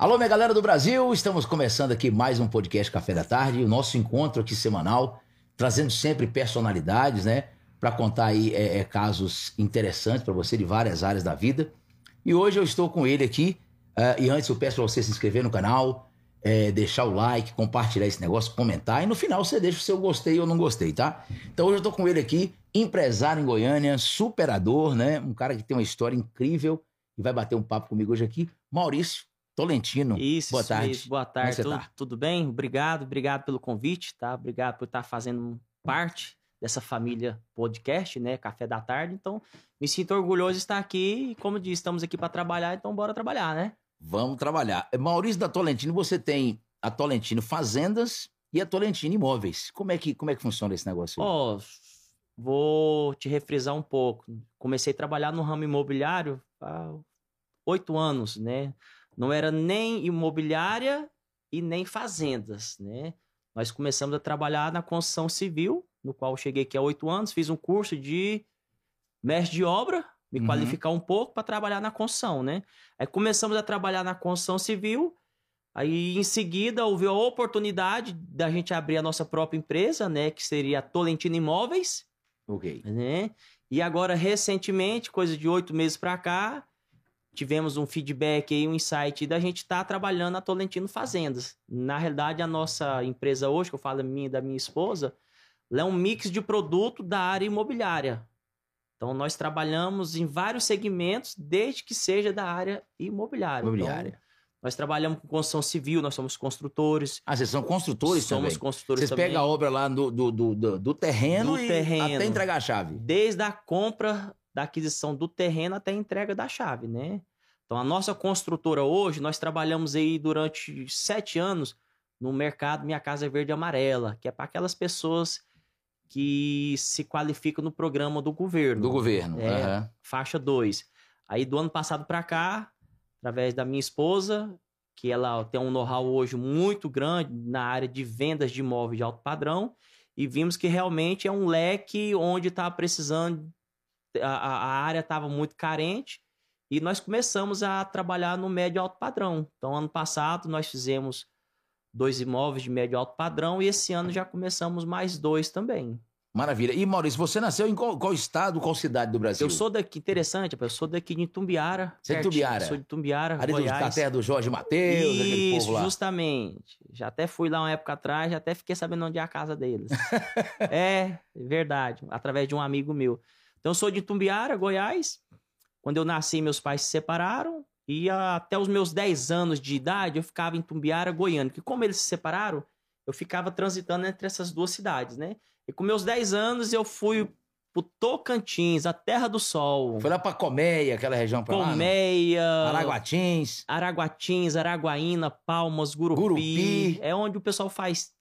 Alô, minha galera do Brasil, estamos começando aqui mais um podcast Café da Tarde, o nosso encontro aqui semanal, trazendo sempre personalidades, né, para contar aí é, é, casos interessantes para você de várias áreas da vida. E hoje eu estou com ele aqui, uh, e antes eu peço para você se inscrever no canal, é, deixar o like, compartilhar esse negócio, comentar, e no final você deixa o seu gostei ou não gostei, tá? Então hoje eu estou com ele aqui, empresário em Goiânia, superador, né, um cara que tem uma história incrível e vai bater um papo comigo hoje aqui, Maurício Tolentino. Isso, boa tarde. Isso, boa tarde. É tudo, tá? tudo bem? Obrigado, obrigado pelo convite, tá? Obrigado por estar fazendo parte dessa família podcast, né? Café da tarde. Então, me sinto orgulhoso de estar aqui. E, como disse, estamos aqui para trabalhar, então bora trabalhar, né? Vamos trabalhar. Maurício da Tolentino, você tem a Tolentino Fazendas e a Tolentino Imóveis. Como é que, como é que funciona esse negócio? Ó, oh, vou te refrisar um pouco. Comecei a trabalhar no ramo imobiliário há oito anos, né? Não era nem imobiliária e nem fazendas, né? Nós começamos a trabalhar na construção civil, no qual cheguei aqui há oito anos, fiz um curso de mestre de obra, me uhum. qualificar um pouco para trabalhar na construção, né? Aí começamos a trabalhar na construção civil, aí em seguida houve a oportunidade da gente abrir a nossa própria empresa, né? Que seria a Tolentino Imóveis. Ok. Né? E agora, recentemente, coisa de oito meses para cá, tivemos um feedback aí, um insight da gente estar tá trabalhando na Tolentino Fazendas. Na realidade, a nossa empresa hoje, que eu falo da minha da minha esposa, ela é um mix de produto da área imobiliária. Então, nós trabalhamos em vários segmentos, desde que seja da área imobiliária. Imobiliária. Então, nós trabalhamos com construção civil, nós somos construtores. Ah, vocês são construtores somos também? Somos construtores Vocês também. pegam a obra lá do, do, do, do terreno do e terreno, até entregar a chave? Desde a compra da aquisição do terreno até a entrega da chave, né? Então, a nossa construtora hoje, nós trabalhamos aí durante sete anos no mercado Minha Casa Verde e Amarela, que é para aquelas pessoas que se qualificam no programa do governo. Do governo, é, uhum. Faixa 2. Aí, do ano passado para cá, através da minha esposa, que ela tem um know-how hoje muito grande na área de vendas de imóveis de alto padrão, e vimos que realmente é um leque onde está precisando, a, a área estava muito carente, e nós começamos a trabalhar no médio alto padrão. Então, ano passado, nós fizemos dois imóveis de médio alto padrão e esse ano já começamos mais dois também. Maravilha. E Maurício, você nasceu em qual, qual, estado, qual cidade do Brasil? Eu sou daqui, interessante, eu sou daqui de Tumbiara. Você é de Tumbiara? Sou de Tumbiara, Ali Goiás. da terra do Jorge Mateus, Isso, povo lá. justamente. Já até fui lá uma época atrás, já até fiquei sabendo onde é a casa deles. é, verdade, através de um amigo meu. Então, eu sou de Tumbiara, Goiás. Quando eu nasci, meus pais se separaram. E até os meus 10 anos de idade, eu ficava em Tumbiara, Goiânia. Que como eles se separaram, eu ficava transitando entre essas duas cidades, né? E com meus 10 anos, eu fui pro Tocantins, a Terra do Sol. Foi lá pra Colmeia, aquela região pra Colmeia, lá? Colmeia. Araguatins. Araguatins, Araguaína, Palmas, Gurupi. Gurupi. É onde o pessoal faz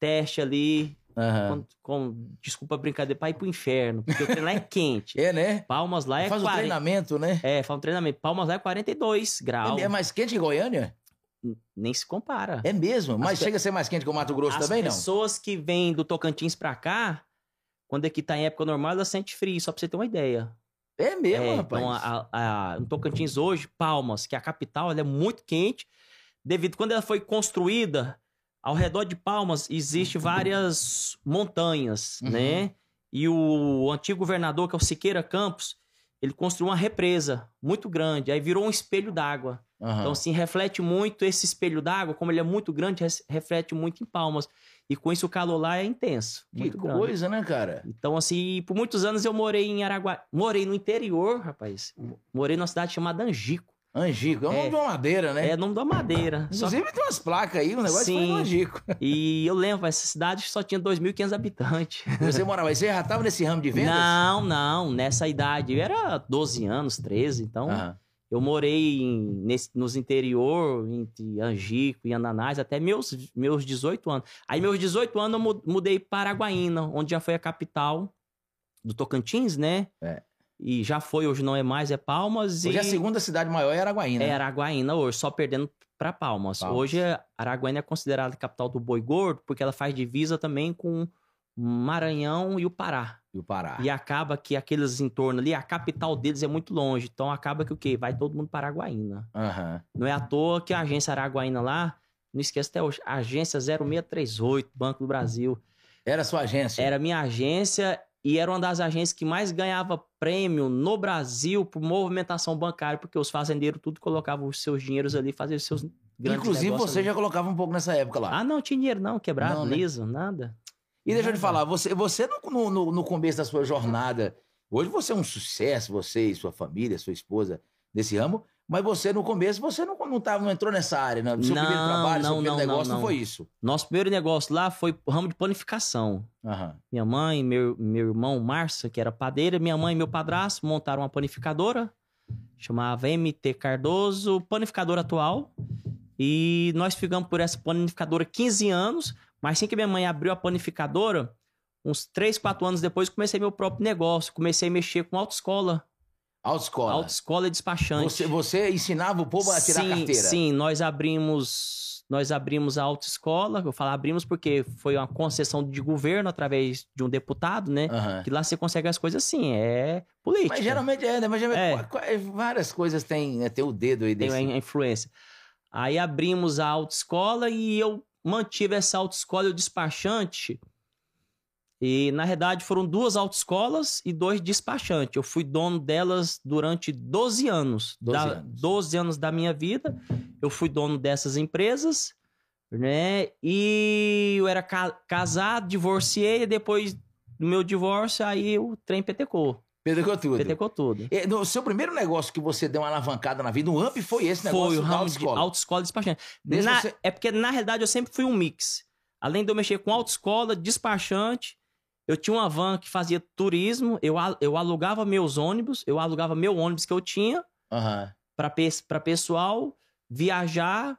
teste ali. Uhum. Com, com, desculpa a brincadeira, pra ir pro inferno. Porque o treino lá é quente. é, né? Palmas lá é Faz 40... o treinamento, né? É, faz um treinamento. Palmas lá é 42 graus. É mais quente que Goiânia? Nem se compara. É mesmo? Mas As chega a ser mais quente que o Mato Grosso As também, não? As pessoas que vêm do Tocantins pra cá, quando aqui tá em época normal, elas sentem frio, só pra você ter uma ideia. É mesmo, é, rapaz? Então, a, a, no Tocantins hoje, Palmas, que é a capital, ela é muito quente, devido quando ela foi construída, ao redor de Palmas existe várias montanhas, Uhum. né? E o antigo governador, que é o Siqueira Campos, ele construiu uma represa muito grande, aí virou um espelho d'água. Uhum. Então, assim, reflete muito esse espelho d'água, como ele é muito grande, reflete muito em Palmas. E com isso o calor lá é intenso. que muito grande. coisa, né, cara? Então, assim, por muitos anos eu morei em Araguá. Morei no interior, rapaz. Morei numa cidade chamada Angico. Angico. É o nome É. de uma madeira, né? É nome da madeira. Inclusive tem umas placas aí, um negócio que foi Sim. no Angico. E eu lembro, essa cidade só tinha 2.500 habitantes. Você morava aí, você já tava nesse ramo de vendas? Não, não, nessa idade. Eu era 12 anos, 13, então eu morei em- nesse- nos interior, entre Angico e Ananás, até meus, meus 18 anos. Aí, meus 18 anos, eu mu- mudei para Araguaína, onde já foi a capital do Tocantins, né? É. E já foi, hoje não é mais, é Palmas. Hoje e... a segunda cidade maior é Araguaína. É Araguaína hoje, só perdendo para Palmas. Palmas. Hoje, Araguaína é considerada capital do boi gordo, porque ela faz divisa também com Maranhão e o Pará. E o Pará. E acaba que aqueles entornos ali, a capital deles é muito longe. Então acaba que o quê? Vai todo mundo para Araguaína. Aham. Não é à toa que a agência Araguaína lá, não esqueça até hoje, agência 0638, Banco do Brasil. Era sua agência? Era minha agência e era uma das agências que mais ganhava prêmio no Brasil por movimentação bancária, porque os fazendeiros tudo colocavam os seus dinheiros ali, faziam os seus grandes Inclusive, você ali. já colocava um pouco nessa época lá. Ah, não, tinha dinheiro não, quebrado, Não, né? liso, nada. e deixa eu te falar, você, você no, no- no, começo da sua jornada, hoje você é um sucesso, você e sua família, sua esposa, desse ramo, mas você no começo, você não, não, tava, não entrou nessa área, né? Seu primeiro Não, trabalho, seu não, primeiro não, negócio não, não, foi isso. Nosso primeiro negócio lá foi ramo de panificação. Aham. Minha mãe, meu, meu irmão Márcia, que era padeira, minha mãe e meu padrasto montaram uma panificadora, chamava MT Cardoso, panificadora atual. E nós ficamos por essa panificadora 15 anos, mas assim que minha mãe abriu a panificadora, uns 3, 4 anos depois, comecei meu próprio negócio. Comecei a mexer com autoescola. Autoescola. Autoescola e despachante. Você, você ensinava o povo a tirar sim, carteira? Sim, nós abrimos nós abrimos a autoescola. Eu falo abrimos porque foi uma concessão de governo através de um deputado, né? Aham. Que lá você consegue as coisas assim, é política. Mas geralmente é, né? Mas geralmente, É. qu- várias coisas tem, né? tem o dedo aí tem desse. a influência. Aí abrimos a autoescola e eu mantive essa autoescola e o despachante. E, na verdade, foram duas autoescolas e dois despachantes. Eu fui dono delas durante 12 anos. 12 da, anos. 12 anos da minha vida. Eu fui dono dessas empresas, né? E eu era ca- casado, divorciei, e depois do meu divórcio, aí o trem petecou. Pedregou tudo. Petecou tudo. E No seu primeiro negócio que você deu uma alavancada na vida, um AMP foi esse negócio Foi o ramo de autoescola. e despachante. Na- você- É porque, na realidade, eu sempre fui um mix. Além de eu mexer com autoescola, despachante, eu tinha uma van que fazia turismo, eu, eu alugava meus ônibus, eu alugava meu ônibus que eu tinha Aham. para pessoal viajar,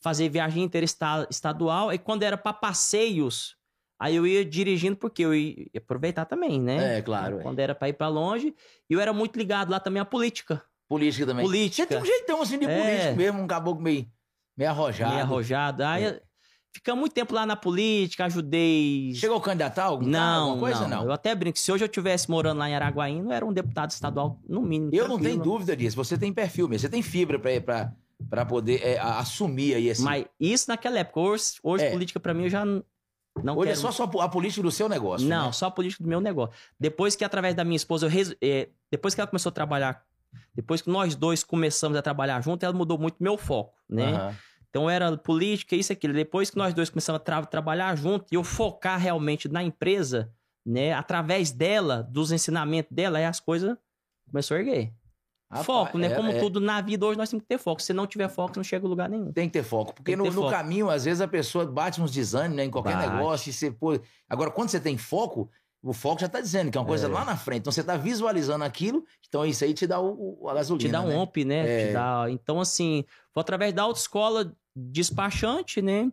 fazer viagem interestadual. E quando era para passeios, aí eu ia dirigindo, porque eu ia aproveitar também, né? É, claro, é. Quando era para ir para longe. E eu era muito ligado lá também à política. Política também. Política. Você tem um jeitão assim de É. político mesmo, um caboclo meio, meio arrojado. Meio arrojado. Aí É. ficamos muito tempo lá na política, ajudei. Chegou a candidatar algum Não, alguma coisa? não, Não. Eu até brinco. Se hoje eu tivesse morando lá em Araguaína, eu era um deputado estadual, no mínimo. Eu não tenho dúvida disso. Você tem perfil mesmo. Você tem fibra pra, pra poder é, assumir aí esse. Mas isso naquela época. Hoje, hoje É. política pra mim eu já não Hoje quero. é só, só a política do seu negócio. Não, né? só a política do meu negócio. Depois que, através da minha esposa, é, depois que ela começou a trabalhar, depois que nós dois começamos a trabalhar junto, ela mudou muito meu foco, né? Aham. Então era política, isso e aquilo. Depois que nós dois começamos a tra- trabalhar junto e eu focar realmente na empresa, né? Através dela, dos ensinamentos dela, aí as coisas começou a erguer. Rapaz, foco, né? é- Como é- tudo na vida hoje nós temos que ter foco. Se não tiver foco, não chega a lugar nenhum. Tem que ter foco. Porque no, ter no foco. caminho, às vezes, a pessoa bate uns desânimos né, em qualquer Bate. negócio. E você, pô... Agora, quando você tem foco, o foco já tá dizendo que é uma coisa É. lá na frente. Então você tá visualizando aquilo, então isso aí te dá o, o- a gasolina. Te dá um né? OMP, né? É. Te dá... Então, assim, foi através da autoescola despachante, né?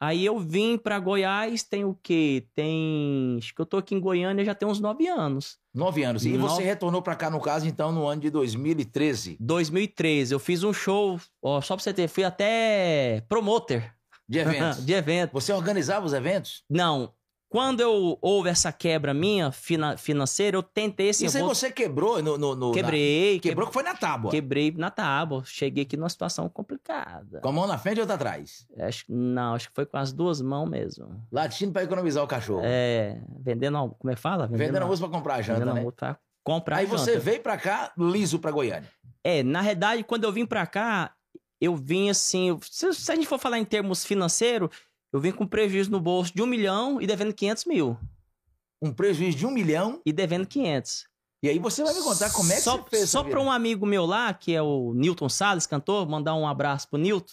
Aí eu vim pra Goiás, tem o quê? Tem. Acho que eu tô aqui em Goiânia já tem uns nove anos. Nove anos. E você retornou pra cá, no caso, então, no ano de 2013, 2013, eu fiz um show, ó, só pra você ter, fui até promoter de eventos. de evento. Você organizava os eventos? Não, quando eu houve essa quebra minha fina- financeira, eu tentei assim, Isso eu aí vou- você quebrou no. no, no- na- quebrei, Quebrou que foi na tábua. quebrei na tábua, cheguei aqui numa situação complicada. Com a mão na frente e outra atrás. Acho, não, acho que foi com as duas mãos mesmo. Latindo pra economizar o cachorro. É, vendendo, como é que fala? Vendendo almoço pra comprar a janta, vendendo né? almoço pra comprar Aí janta. você veio pra cá, liso pra Goiânia. É, na realidade, quando eu vim pra cá, eu vim assim. Se, se a gente for falar em termos financeiros, eu vim com prejuízo no bolso de um milhão e devendo 500 mil. Um prejuízo de um milhão. E devendo 500. E aí você vai me contar como é que só, você fez. Só pra um amigo meu lá, que é o Newton Salles, cantor, mandar um abraço pro Newton.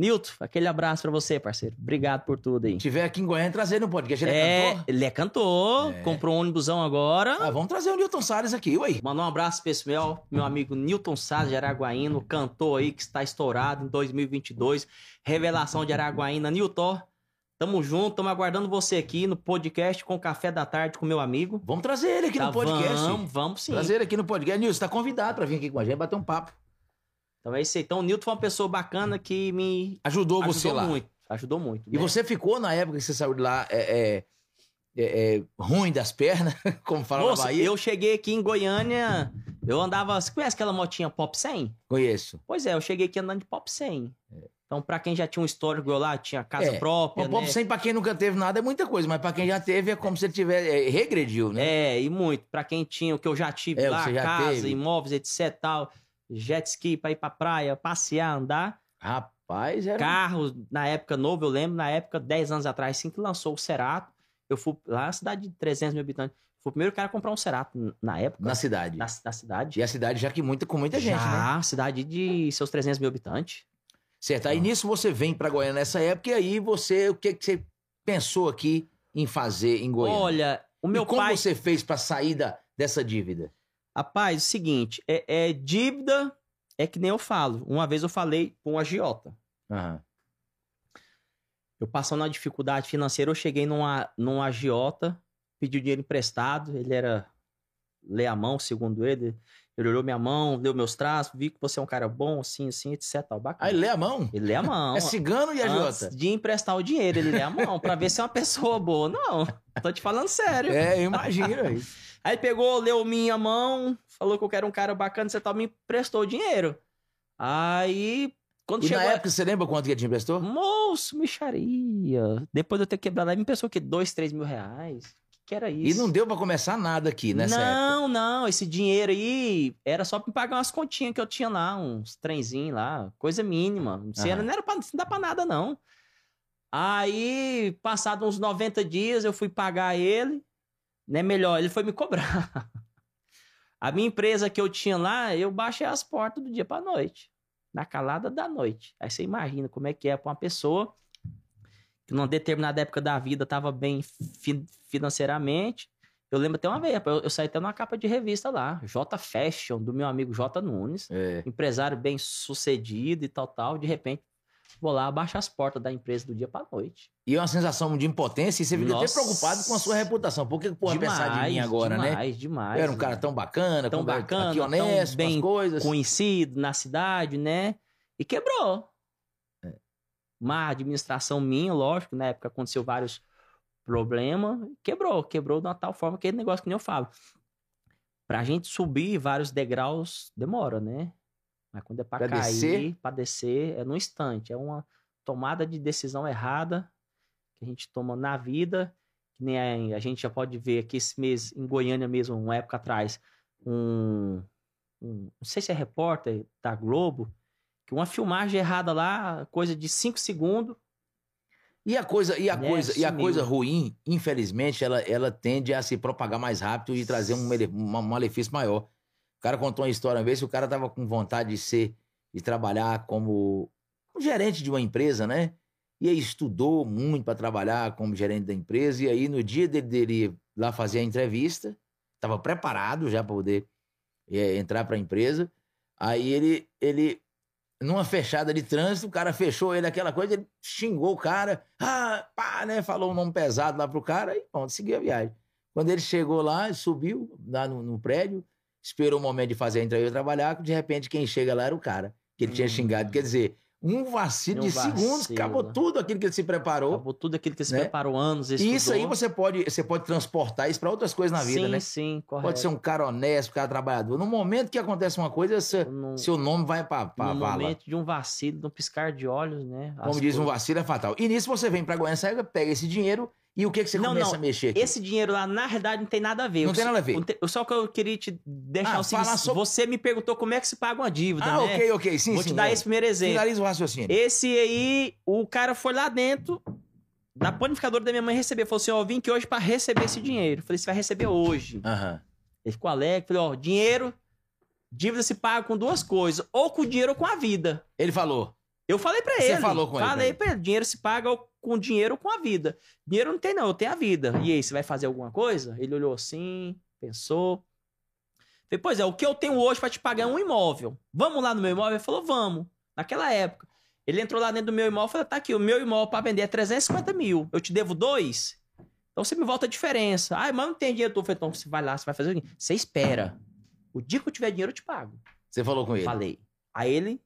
Newton, aquele abraço pra você, parceiro. Obrigado por tudo aí. Se tiver aqui em Goiânia, trazer no podcast. Ele é, é, cantor? ele é cantor, É. comprou um ônibusão agora. Ah, vamos trazer o Newton Salles aqui, ué. Mandar um abraço pessoal, meu amigo Newton Salles de Araguaína, cantor aí que está estourado em 2022. Revelação de Araguaína. Newton, tamo junto, tamo aguardando você aqui no podcast com Café da Tarde com meu amigo. Vamos trazer ele aqui Tá, no podcast. Vamos, vamos sim. Trazer ele aqui no podcast. Nilson, você tá convidado pra vir aqui com a gente bater um papo. Então é isso aí. Então o Newton foi uma pessoa bacana que me Ajudou, você ajudou lá. muito. Ajudou muito. E né? você ficou na época que você saiu de lá. É, é, é, é, ruim das pernas, como fala Moça, na Bahia. eu cheguei aqui em Goiânia, eu andava. Você conhece aquela motinha Pop 100? Conheço. Pois é, eu cheguei aqui andando de Pop 100. Então, pra quem já tinha um histórico lá, tinha casa É, própria. O Pop né? 100, pra quem nunca teve nada, é muita coisa, mas pra quem já teve, é como se ele tivesse. é, regrediu, né? É, e muito. Pra quem tinha o que eu já tive É, lá, casa, teve. imóveis, etc tal. Jet ski pra ir pra praia, passear, andar. Rapaz, era. Carros, na época novo, eu lembro, na época, 10 anos atrás, assim que lançou o Cerato, eu fui lá na cidade de 300 mil habitantes. Fui o primeiro cara a comprar um Cerato na época, Na cidade. na, na cidade. E a cidade já que muita, com muita gente, né? Já, cidade de seus 300 mil habitantes. Certo. Aí Ah. nisso você vem pra Goiânia nessa época, e aí você. O que, que você pensou aqui em fazer em Goiânia? Olha, o meu e como pai. você fez pra sair da, dessa dívida? Rapaz, o seguinte, é, é dívida, é que nem eu falo. Uma vez eu falei com um agiota. Aham. Eu passando uma dificuldade financeira, eu cheguei numa, num agiota, pedi dinheiro emprestado, ele era lê a mão, segundo ele. Ele olhou minha mão, leu meus traços, vi que você é um cara bom, assim, assim, etc. Bacana. Aí lê a mão. Ele lê a mão. É cigano e Antes agiota. de emprestar o dinheiro, ele lê a mão pra ver se é uma pessoa boa. Não, tô te falando sério. É, eu imagino aí. Ele pegou, leu minha mão, falou que eu quero um cara bacana, você tal, me emprestou o dinheiro. Aí, quando E chegou. na época, você lembra quanto que ele te emprestou? Moço, micharia. Depois de eu ter quebrado, aí me pensou que dois, três mil reais. O que, era E isso? não deu pra começar nada aqui nessa época. não, não, esse dinheiro aí era só pra me pagar umas continhas que eu tinha lá, uns trenzinhos lá, coisa mínima. Não, sei, não era pra, não dá pra nada, não. Aí, passado uns 90 dias, eu fui pagar ele, né? Melhor, ele foi me cobrar. A minha empresa que eu tinha lá, eu baixei as portas do dia pra noite. Na calada da noite. Aí você imagina como é que é pra uma pessoa que numa determinada época da vida tava bem fi- financeiramente. Eu lembro até uma vez, eu, eu saí até numa capa de revista lá, J Fashion, do meu amigo J Nunes, É. empresário bem sucedido e tal, tal. De repente, vou lá, abaixo as portas da empresa do dia pra noite. E é uma sensação de impotência e você fica até Nossa. preocupado com a sua reputação. Por que pode pensar de mim agora, né? demais, Demais, Eu era um cara tão bacana, Tão bacana, aqui tão honesto, as bem coisas. conhecido na cidade, né? E quebrou. É. Má administração minha, lógico, na época aconteceu vários problemas, quebrou, quebrou de uma tal forma que é negócio que nem eu falo. Pra gente subir vários degraus demora, né? Mas quando é Pra cair, descer? pra descer, é no instante. É uma tomada de decisão errada que a gente toma na vida. Que nem a, a gente já pode ver aqui esse mês, em Goiânia mesmo, uma época atrás, um, um- não sei se é repórter da Globo, que uma filmagem errada lá, coisa de 5 segundos. E a coisa, e a Né, coisa, e a coisa ruim, infelizmente, ela, ela tende a se propagar mais rápido e trazer um, um malefício maior. O cara contou uma história uma vez que o cara tava com vontade de ser, de trabalhar como gerente de uma empresa, né? E aí estudou muito para trabalhar como gerente da empresa. E aí, no dia dele, dele lá fazer a entrevista, estava preparado já para poder é, entrar para a empresa. Aí ele, ele, numa fechada de trânsito, o cara fechou ele aquela coisa, ele xingou o cara, ah, pá, né? Falou um nome pesado lá pro cara e pronto, seguiu a viagem. Quando ele chegou lá, subiu lá no, no prédio, esperou o momento de fazer a entrevista trabalhar, de repente quem chega lá era o cara que ele tinha Hum. xingado. Quer dizer, um vacilo Um de segundos, vacilo. acabou tudo aquilo que ele se preparou. Acabou tudo aquilo que se né? preparou anos, E isso aí estudou. você pode, você pode transportar isso para outras coisas na vida, sim, né? Sim, correto. Pode ser um cara honesto, um cara trabalhador. No momento que acontece uma coisa, seu, Num- seu nome vai para no vala. momento de um vacilo, de um piscar de olhos, né? Como As diz, um coisas- vacilo é fatal. E nisso você vem pra Goiânia, pega esse dinheiro e o que, que você Não, começa não. a mexer aqui? Esse dinheiro lá, na verdade, não tem nada a ver. Não Eu tem nada a ver. eu te- Só que eu queria te deixar Ah, o seguinte: sobre- você me perguntou como é que se paga uma dívida, Ah, né? ok, ok. Sim, Vou sim. te dar é. esse primeiro exemplo. Finaliza o raciocínio. Esse aí, o cara foi lá dentro da panificadora da minha mãe receber. Falou assim: Ó, eu vim aqui hoje pra receber esse dinheiro. Falei: Você vai receber hoje. Aham. Ele ficou alegre. Falei: Ó, dinheiro, dívida se paga com duas coisas: ou com dinheiro ou com a vida. Ele falou. Eu falei pra Você ele. falou com ele, Falei pra pra ele. Dinheiro se paga ou com dinheiro ou com a vida. Dinheiro não tem, não. Eu tenho a vida. E aí, você vai fazer alguma coisa? Ele olhou assim, pensou. Falei, pois é, o que eu tenho hoje pra te pagar é um imóvel. Vamos lá no meu imóvel? Ele falou, vamos. Naquela época. Ele entrou lá dentro do meu imóvel e falou: tá aqui, o meu imóvel pra vender é 350 mil. Eu te devo dois? Então você me volta a diferença. Ah, mas não tem dinheiro. Eu falei, então você vai lá, você vai fazer o seguinte: você espera. O dia que eu tiver dinheiro, eu te pago. Você falou com ele. Falei. Aí ele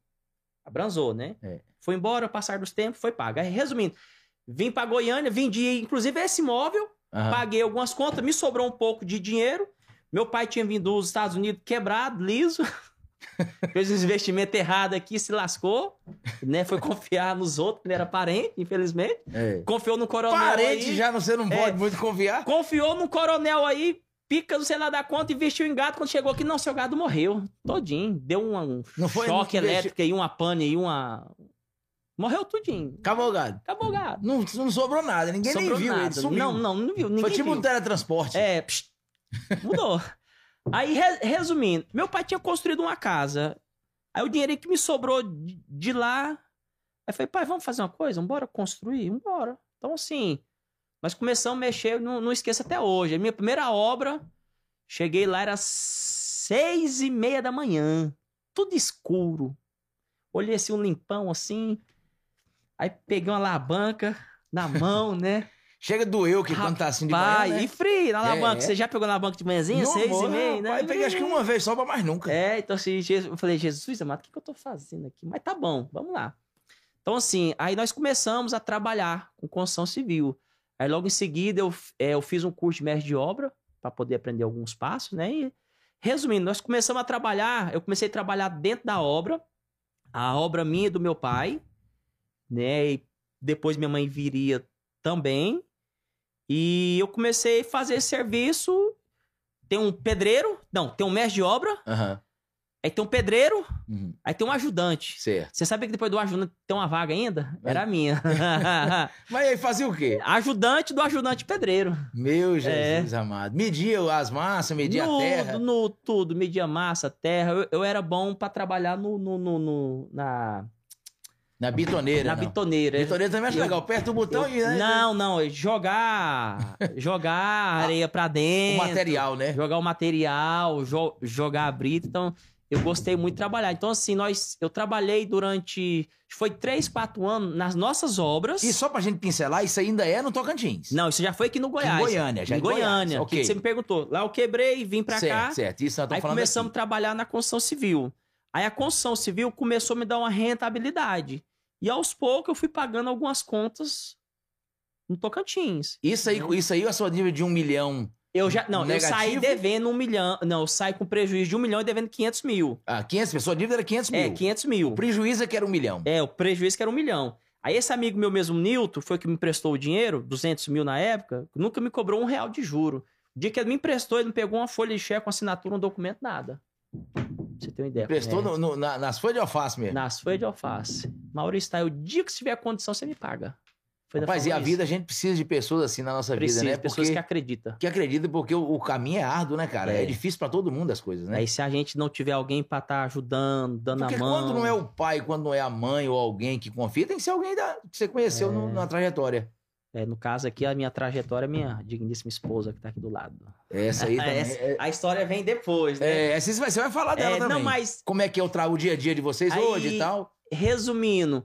abranzou, né? É. Foi embora, passar dos tempos, foi pago. Aí, resumindo, vim pra Goiânia, vendi inclusive esse imóvel, Aham. paguei algumas contas, me sobrou um pouco de dinheiro. Meu pai tinha vindo dos Estados Unidos quebrado, liso. Fez um investimento errado aqui, se lascou. Né? Foi confiar nos outros, ele era parente, infelizmente. É. Confiou no coronel Parente aí. já não, você não É. pode muito confiar. Confiou no coronel aí, pica do sei lá da conta, investiu em gado. Quando chegou aqui, não, seu gado morreu. Todinho. Deu um, um Não choque elétrico aí, uma pane aí, uma. Morreu tudinho. Acabou, gado. Acabou o gado. Não, não sobrou nada, ninguém Sobrou nem viu nada. ele. Sumiu. Não, não, não viu. Ninguém Foi tipo viu. um teletransporte. É, psh, mudou. Aí, re- resumindo, meu pai tinha construído uma casa. Aí o dinheiro que me sobrou de, lá. Aí falei, pai, vamos fazer uma coisa? Vambora construir? Vambora. Então, assim, nós começamos a mexer, não, não esqueça até hoje. A minha primeira obra, cheguei lá, era seis e meia da manhã. Tudo escuro. Olhei assim, um limpão assim. Aí peguei uma alavanca na mão, né? Chega doeu que quando tá assim de manhã, né? e frio na alavanca. É. Você já pegou na alavanca de manhãzinha? Não, seis amor, e meia, né? rapaz, eu peguei acho que uma vez só pra mais nunca. É, então assim, eu falei, Jesus amado, o que, que eu tô fazendo aqui? Mas tá bom, vamos lá. Então, assim, aí nós começamos a trabalhar com construção civil. Aí logo em seguida eu, é, eu fiz um curso de mestre de obra para poder aprender alguns passos, né? E, resumindo, nós começamos a trabalhar, eu comecei a trabalhar dentro da obra, a obra minha e do meu pai, né? E depois minha mãe viria também. E eu comecei a fazer serviço. Tem um pedreiro, não, tem um mestre de obra, Aham. Aí tem um pedreiro, Uhum. aí tem um ajudante. Certo. Você sabia que depois do ajudante tem uma vaga ainda? Vai. Era a minha. Mas aí fazia o quê? ajudante do ajudante pedreiro. Meu Jesus amado. Media as massas, media a no, terra. No tudo, media massa, terra. Eu, eu era bom pra trabalhar no, no, no- no- na, Na bitoneira. na não. bitoneira. Bitoneira também acho Eu- legal. Aperta o botão Eu- e. né, não, não, é jogar, jogar areia pra O dentro. material, né? jogar o material, jo- jogar a brita. Então, eu gostei muito de trabalhar. Então, assim, nós, eu trabalhei durante. Foi três, quatro anos nas nossas obras. E só pra gente pincelar, isso ainda é no Tocantins. Não, isso já foi aqui no Goiás. Em Goiânia, já em Goiás, Goiânia. ok. Que você me perguntou. Lá eu quebrei, vim pra certo, cá. certo. Isso nós Aí começamos a aqui. trabalhar na construção civil. Aí a construção civil começou a me dar uma rentabilidade. E aos poucos eu fui pagando algumas contas no Tocantins. Isso aí, isso aí é a sua nível de um milhão. Eu já. Não, eu saí Negativo? devendo um milhão. Não, eu saí com prejuízo de um milhão e devendo 500 mil. Ah, 500 pessoas, a dívida era 500 mil. É, 500 mil. O prejuízo é que era um milhão. É, o prejuízo que era um milhão. Aí esse amigo meu mesmo, Nilton, foi que me emprestou o dinheiro, 200 mil na época, nunca me cobrou um real de juro. O dia que ele me emprestou, ele não pegou uma folha de cheque, uma assinatura, um documento, nada. Pra Você tem uma ideia. Prestou É. no- no- na- nas folhas de alface mesmo. Nas folhas de alface. Maurício, tá? O dia que você tiver condição, você me paga. Foi Rapaz, e a vida, a gente precisa de pessoas assim na nossa Precisa, vida, né? pessoas Porque, que acreditam. que acredita, porque o, o caminho é árduo, né, cara? É, É. difícil pra todo mundo as coisas, né? Aí se a gente não tiver alguém pra estar ajudando, dando Porque a mão... quando não é o pai, quando não é a mãe ou alguém que confia, tem que ser alguém da- que você conheceu no- É. na trajetória. É, no caso aqui, a minha trajetória é minha digníssima esposa que tá aqui do lado. Essa aí também. Essa- É, a história vem depois, né? é, essa você vai, falar dela É, também. não, mas Como é que é o, tra- o dia a dia de vocês Aí- hoje e tal? resumindo,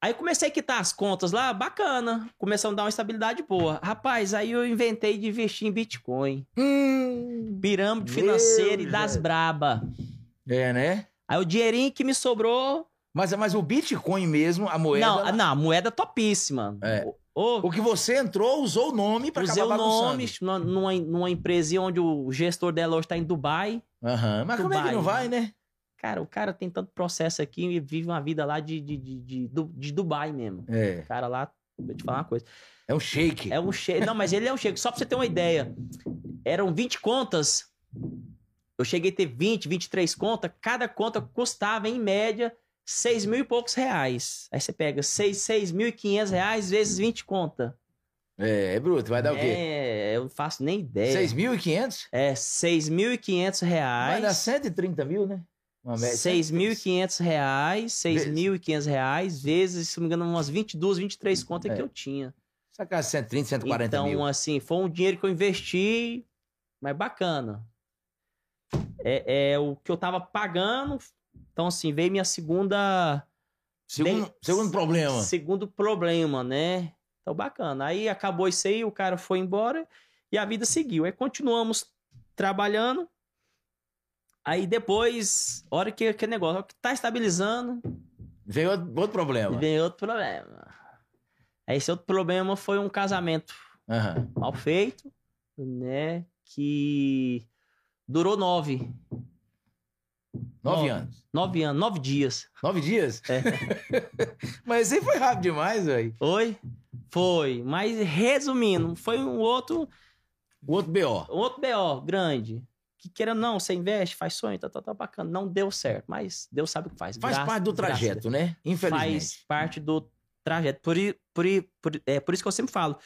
aí comecei a quitar as contas lá, bacana. Começou a dar uma estabilidade boa. Rapaz, aí eu inventei de investir em Bitcoin. Hum, Pirâmide financeira e das braba. é, né? Aí o dinheirinho que me sobrou. Mas, mas o Bitcoin mesmo, a moeda. não, não, a moeda topíssima. É. Ô, O que você entrou, usou o nome usei o acabar bagunçando. nome numa, numa, empresa onde o gestor dela hoje tá em Dubai. Aham, Mas como é que Dubai, não vai, né? Cara, o cara tem tanto processo aqui e vive uma vida lá de, de, de, de, de Dubai mesmo. É. O cara lá, vou te falar uma coisa. É um shake. É um cheque. Não, mas ele é um cheque. Só pra você ter uma ideia. Eram 20 contas. Eu cheguei a ter 20, 23 contas. Cada conta custava, em média, 6 mil e poucos reais. Aí você pega 6, 6.500 reais vezes 20 contas. É, é bruto. Vai dar o quê? É, eu não faço nem ideia. 6.500? É, 6.500 Vai reais. dar 130 mil, né? Uma média. 6.500 reais, 6.500 reais, vezes, se não me engano, umas 22, 23 contas É. que eu tinha. Sacar 130, 140 então, mil. assim, foi um dinheiro que eu investi, mas bacana. É, é o que eu tava pagando. Então, assim, veio minha segunda. Segundo, segundo problema. Segundo problema, né? Então, bacana. Aí acabou isso aí, o cara foi embora e a vida seguiu. Aí continuamos trabalhando. Aí depois, hora que aquele negócio, que tá estabilizando, Veio outro, outro problema. Vem outro problema. Aí Esse outro problema foi um casamento Aham. mal feito, né? Que durou nove. Nove Nove. anos. Nove anos, nove dias. Nove dias? É. Mas aí foi rápido demais, velho. Oi? Foi. Mas resumindo, foi um outro, O outro BO. um outro BO grande. Que queira não, você investe, faz sonho, tá, tá, tá bacana. Não deu certo, mas Deus sabe o que faz. Faz Graças- parte do trajeto, né? Infelizmente. faz parte do trajeto. Por, por, por, é, por isso que eu sempre falo.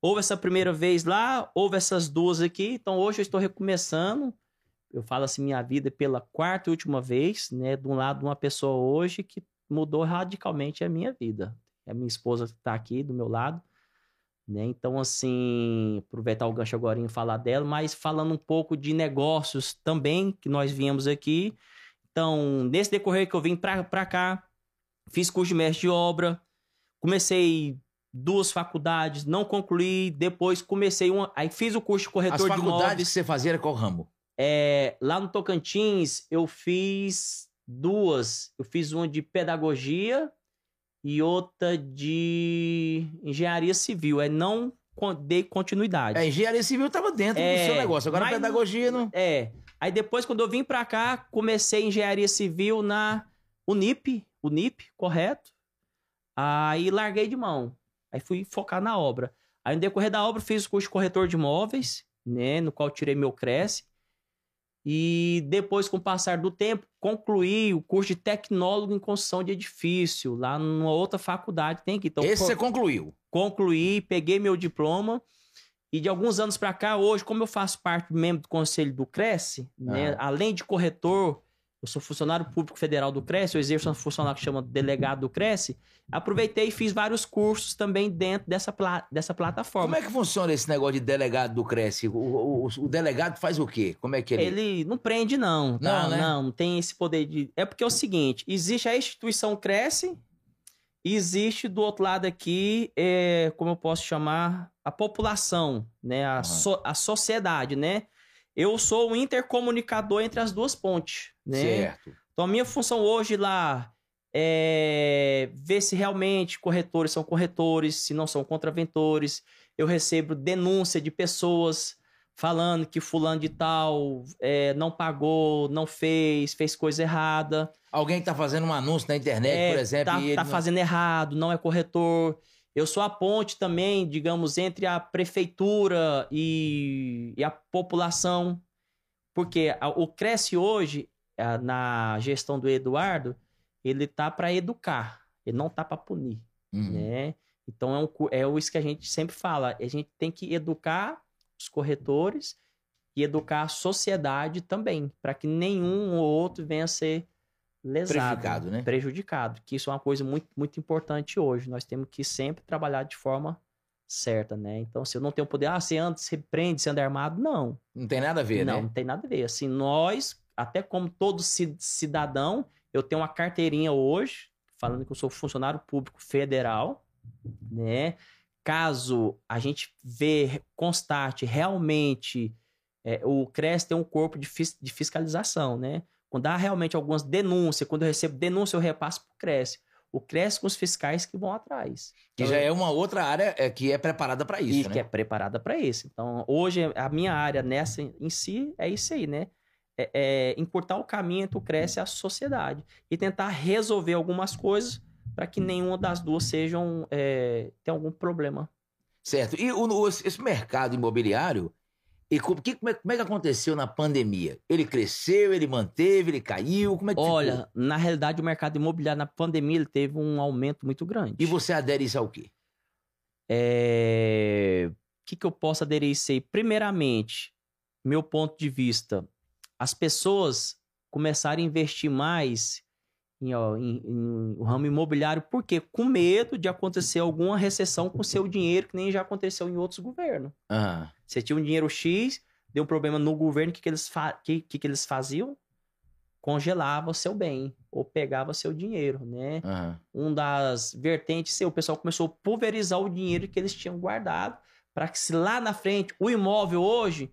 Houve essa primeira vez lá, houve essas duas aqui, então hoje eu estou recomeçando. Eu falo assim, minha vida pela quarta e última vez, né? De um lado, uma pessoa hoje que mudou radicalmente a minha vida. É a minha esposa que está aqui do meu lado. Né? Então, assim, aproveitar o gancho agora em falar dela, mas falando um pouco de negócios também, que nós viemos aqui. Então, nesse decorrer que eu vim pra, pra cá, fiz curso de mestre de obra, comecei duas faculdades, não concluí, depois comecei uma, aí fiz o curso de As corretor de faculdades imóveis. que você fazia era qual ramo? É, lá no Tocantins, eu fiz duas. Eu fiz uma de pedagogia e outra de engenharia civil. É não dei continuidade. É, engenharia civil estava dentro É, do seu negócio. Agora mas- pedagogia não. É. Aí depois, quando eu vim pra cá, comecei engenharia civil na Unip, Unip, correto? Aí larguei de mão. Aí fui focar na obra. Aí no decorrer da obra, fiz o curso de corretor de imóveis, né? No qual tirei meu Cresce. E depois, com o passar do tempo, concluí o curso de tecnólogo em construção de edifício, lá numa outra faculdade. Tem aqui. Então, Esse você concluiu. concluí, peguei meu diploma e de alguns anos para cá, hoje, como eu faço parte membro do conselho do Cresce, né, além de corretor, eu sou funcionário público federal do Cresce, eu exerço uma funcionário que chama delegado do Cresce, aproveitei e fiz vários cursos também dentro dessa, pla- dessa plataforma. Como é que funciona esse negócio de delegado do Cresce? O, o- o- delegado faz o quê? Como é que ele. Ele não prende, não. Tá? Não, né? Não, não tem esse poder de. É porque é o seguinte: existe a instituição cresce, existe do outro lado aqui, é, como eu posso chamar, a população, né? A, Aham. so- a sociedade, né? Eu sou o intercomunicador entre as duas pontes, né? Certo. Então, a minha função hoje lá é ver se realmente corretores são corretores, se não são contraventores. Eu recebo denúncia de pessoas falando que fulano de tal é, não pagou, não fez, fez coisa errada. Alguém que tá fazendo um anúncio na internet, É, por exemplo, tá, e ele tá não- fazendo errado, não é corretor. Eu sou a ponte também, digamos, entre a prefeitura e, e a população. Porque o Cresce hoje, na gestão do Eduardo, ele tá para educar, ele não tá para punir, Uhum. né? Então é, um, é isso que a gente sempre fala, a gente tem que educar os corretores e educar a sociedade também, para que nenhum ou outro venha a ser lesado, Prejudicado, né? prejudicado, que isso é uma coisa muito, muito importante hoje. Nós temos que sempre trabalhar de forma certa, né? Então, se eu não tenho poder, ah, você anda, você prende, você anda armado, não. Não tem nada a ver, não, né? não tem nada a ver. Assim, nós, até como todo ci- cidadão, eu tenho uma carteirinha hoje, falando que eu sou funcionário público federal, né? Caso a gente vê, constate realmente é, o CRES tem um corpo de, fis- de fiscalização, né? Quando há realmente algumas denúncias, quando eu recebo denúncia, eu repasso para o CRES. O CRES com os fiscais que vão atrás. Que já é uma outra área é, que é preparada para e isso, que né? é preparada para isso. Então, hoje, a minha área nessa em si é isso aí, né? É, é encurtar o caminho entre o Cresce e a sociedade. E tentar resolver algumas coisas para que nenhuma das duas sejam é, tenha algum problema. Certo. E o- esse mercado imobiliário, e co- que- como, é, como é que aconteceu na pandemia? Ele cresceu, ele manteve, ele caiu? Como é que Olha, ficou? na realidade, o mercado imobiliário na pandemia ele teve um aumento muito grande. E você adere isso ao quê? É, O que, que eu posso aderir isso aí? Primeiramente, meu ponto de vista, as pessoas começaram a investir mais em, em- em o ramo imobiliário, por quê? Com medo de acontecer alguma recessão com seu dinheiro, que nem já aconteceu em outros governos. Ah, Você tinha um dinheiro X, deu um problema no governo, o que, que, eles, que, que, que eles faziam? Congelava o seu bem, ou pegava seu dinheiro, né? ah. um das vertentes, o pessoal começou a pulverizar o dinheiro que eles tinham guardado, para que se lá na frente, o imóvel hoje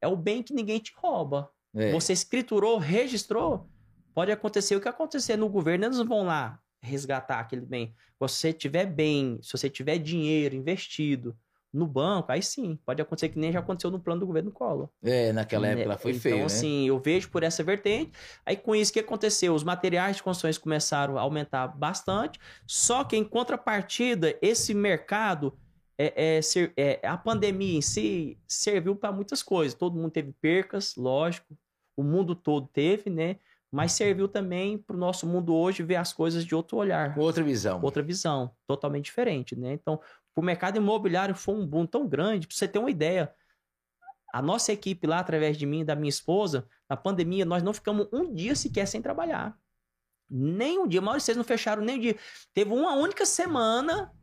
é o bem que ninguém te rouba. É. Você escriturou, registrou, pode acontecer o que acontecer no governo, eles vão lá resgatar aquele bem. Se você tiver bem, se você tiver dinheiro investido no banco, aí sim, pode acontecer que nem já aconteceu no plano do governo Collor. É, naquela época ela foi então, feio, né? assim, eu vejo por essa vertente. Aí com isso, o que aconteceu? Os materiais de construções começaram a aumentar bastante, só que em contrapartida, esse mercado, é, é, é, a pandemia em si serviu para muitas coisas. Todo mundo teve percas, lógico, o mundo todo teve, né? Mas serviu também para o nosso mundo hoje ver as coisas de outro olhar outra visão. outra visão, totalmente diferente, né? Então, o mercado imobiliário foi um boom tão grande, para você ter uma ideia. A nossa equipe lá, através de mim e da minha esposa, na pandemia, nós não ficamos um dia sequer sem trabalhar. Nem um dia. A maioria vocês não fecharam nem um dia. Teve uma única semana,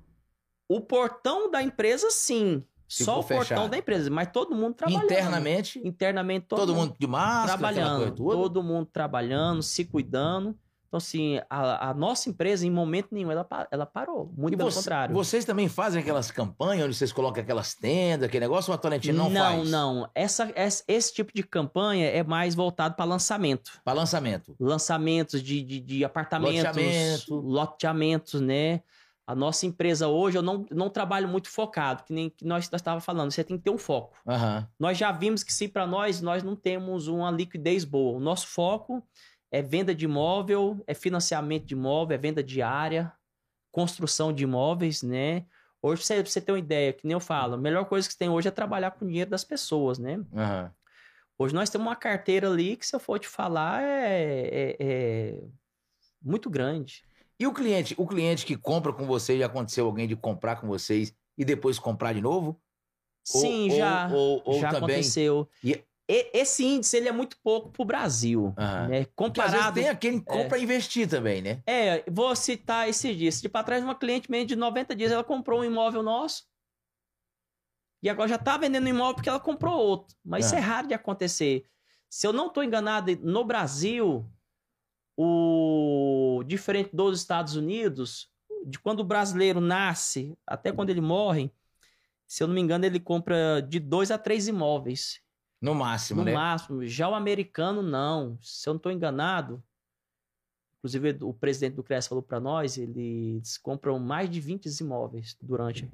o portão da empresa, sim. Só o portão fechado. da empresa, mas todo mundo trabalhando. Internamente, Internamente, todo, mundo de máscara, trabalhando, todo mundo trabalhando, se cuidando. Então, assim, a, a nossa empresa, em momento nenhum, ela, ela parou. Muito E pelo você- contrário. Vocês também fazem aquelas campanhas onde vocês colocam aquelas tendas, aquele negócio, ou a Tolentina não, não, faz? não. Essa, essa- esse tipo de campanha é mais voltado para lançamento. Para lançamento. Lançamentos de, de, de apartamentos, Loteamento. loteamentos, né? A nossa empresa hoje, eu não, não trabalho muito focado, que nem que nós estávamos falando. Você tem que ter um foco. Aham. Nós já vimos que se para nós, nós não temos uma liquidez boa. O nosso foco é venda de imóvel, é financiamento de imóvel, é venda de área, construção de imóveis, né? Hoje, pra você, ter uma ideia, que nem eu falo, a melhor coisa que você tem hoje é trabalhar com o dinheiro das pessoas, né? Aham. Hoje nós temos uma carteira ali que, se eu for te falar, é, é- é muito grande. E o cliente, o cliente que compra com vocês, já aconteceu alguém de comprar com vocês e depois comprar de novo? Sim, ou- já, Ou, ou já também. aconteceu. E- E- esse índice ele é muito pouco pro Brasil, Aham. né? Porque às vezes Comparado tem aquele que compra pra investir também, né? É, vou citar esses dias. De para trás, uma cliente meio de 90 dias, ela comprou um imóvel nosso. E agora já tá vendendo imóvel porque ela comprou outro. Mas isso Ah. é raro de acontecer. Se eu não tô enganado, no Brasil, o diferente dos Estados Unidos, de quando o brasileiro nasce até quando ele morre, se eu não me engano, ele compra de dois a três imóveis. No máximo, No né? máximo. Já o americano, não. Se eu não estou enganado, inclusive o presidente do CRES falou para nós, eles compram mais de 20 imóveis durante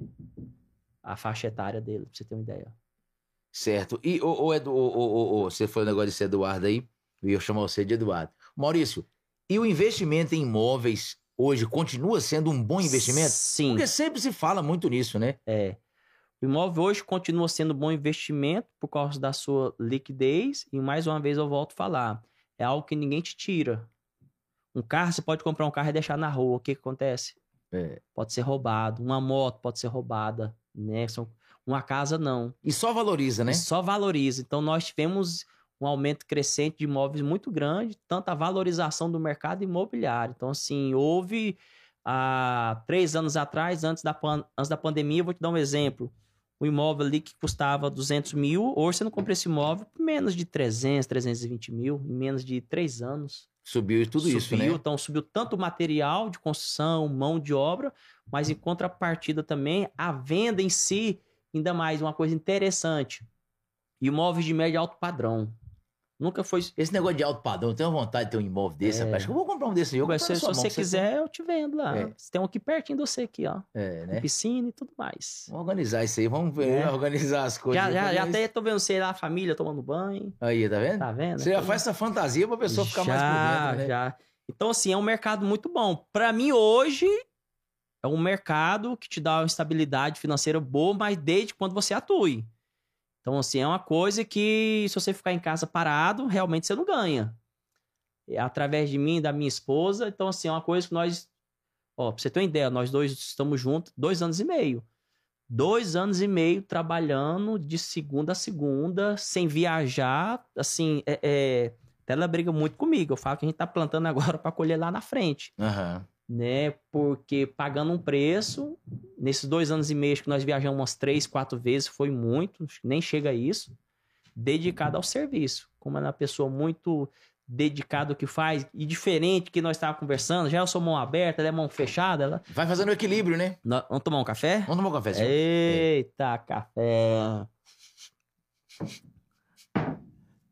a faixa etária dele, pra você ter uma ideia. Certo. E o, o, o, o, o- você foi o negócio desse Eduardo aí, e eu chamar você de Eduardo. Maurício, e o investimento em imóveis hoje continua sendo um bom investimento? Sim. Porque sempre se fala muito nisso, né? É. O imóvel hoje continua sendo bom investimento por causa da sua liquidez. E mais uma vez eu volto a falar: é algo que ninguém te tira. Um carro, você pode comprar um carro e deixar na rua. O que, que acontece? É. Pode ser roubado. Uma moto pode ser roubada. Né? Uma casa, não. E só valoriza, né? E Só valoriza. Então, nós tivemos um aumento crescente de imóveis muito grande, tanto a valorização do mercado imobiliário. Então, assim, houve há três anos atrás, antes da, pan- antes da pandemia, vou te dar um exemplo. O imóvel ali que custava 200 mil, hoje você não compra esse imóvel por menos de 300, 320 mil, em menos de três anos. Subiu tudo isso, subiu, né? Então, subiu tanto o material de construção, mão de obra, mas em contrapartida também, a venda em si, ainda mais uma coisa interessante. Imóveis de médio e alto padrão. Nunca foi. Esse negócio de alto padrão, eu tenho vontade de ter um imóvel desse, É. rapaz. Que eu vou comprar um desse aí. Mas se, você quiser, eu te vendo lá. É. Tem um aqui pertinho de você aqui, ó. É, Com né? piscina e tudo mais. Vamos organizar isso aí, vamos ver, É. organizar as coisas. Já, já, já até tô vendo você lá, a família tomando banho. Aí, tá vendo? Tá vendo? Você já faz essa fantasia pra pessoa ficar mais por dentro, né? Já. Então, assim, é um mercado muito bom. Pra mim, hoje, é um mercado que te dá uma estabilidade financeira boa, mas desde quando você atue. Então, assim, é uma coisa que, se você ficar em casa parado, realmente você não ganha. É através de mim da minha esposa. Então, assim, é uma coisa que nós. Ó, pra você ter uma ideia, nós dois estamos juntos dois anos e meio. Dois anos e meio trabalhando de segunda a segunda, sem viajar. Assim, é, é, ela briga muito comigo. Eu falo que a gente tá plantando agora para colher lá na frente, Aham. Né? Porque pagando um preço, nesses dois anos e meio que nós viajamos umas três, quatro vezes, foi muito, nem chega a isso, dedicado ao serviço. Como é uma pessoa muito dedicada ao que faz e diferente que nós estávamos conversando, já eu sou mão aberta, ela é mão fechada, ela... Vai fazendo o equilíbrio, né? Nó- Vamos tomar um café? Vamos tomar um café, senhor? Eita, café.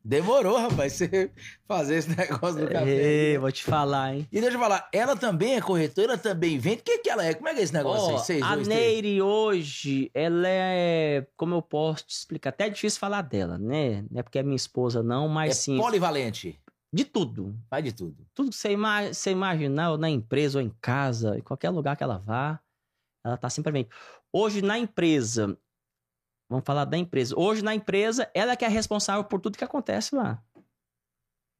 Demorou, rapaz, você fazer esse negócio do café. Ei, vou te falar, hein? E deixa eu falar, ela também é corretora, também vende. O que, que ela é? Como é que é esse negócio Ó, aí? Seis, a dois, três? Neire hoje, ela é. Como eu posso te explicar? Até é difícil falar dela, né? Não é porque é minha esposa, não, mas É sim. polivalente. De tudo. Faz de tudo. Tudo que você, ima você imaginar, ou na empresa, ou em casa, em qualquer lugar que ela vá, ela tá sempre vendo. Hoje, na empresa, vamos falar da empresa. Hoje, na empresa, ela que é responsável por tudo que acontece lá.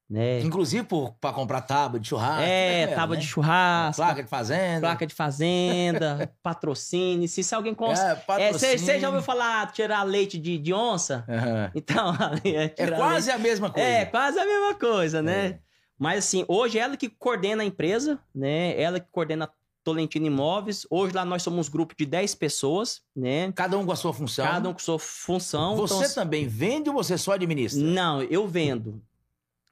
Né? Inclusive por, pra comprar tábua de churrasco. É, né, tábua né? de churrasco, Placa de fazenda. placa de fazenda, patrocínio. Se, se alguém cons... É, É, patrocínio. Você já ouviu falar tirar leite de, de onça? Aham. Então, é É quase a mesma leite. coisa. É, quase a mesma coisa, né? É. Mas assim, hoje ela que coordena a empresa, né? Ela que coordena Tolentino Imóveis. Hoje lá nós somos um grupo de 10 pessoas, né? Cada um com a sua função. Cada um com sua função. Você Então, também vende ou você só administra? Não, eu vendo.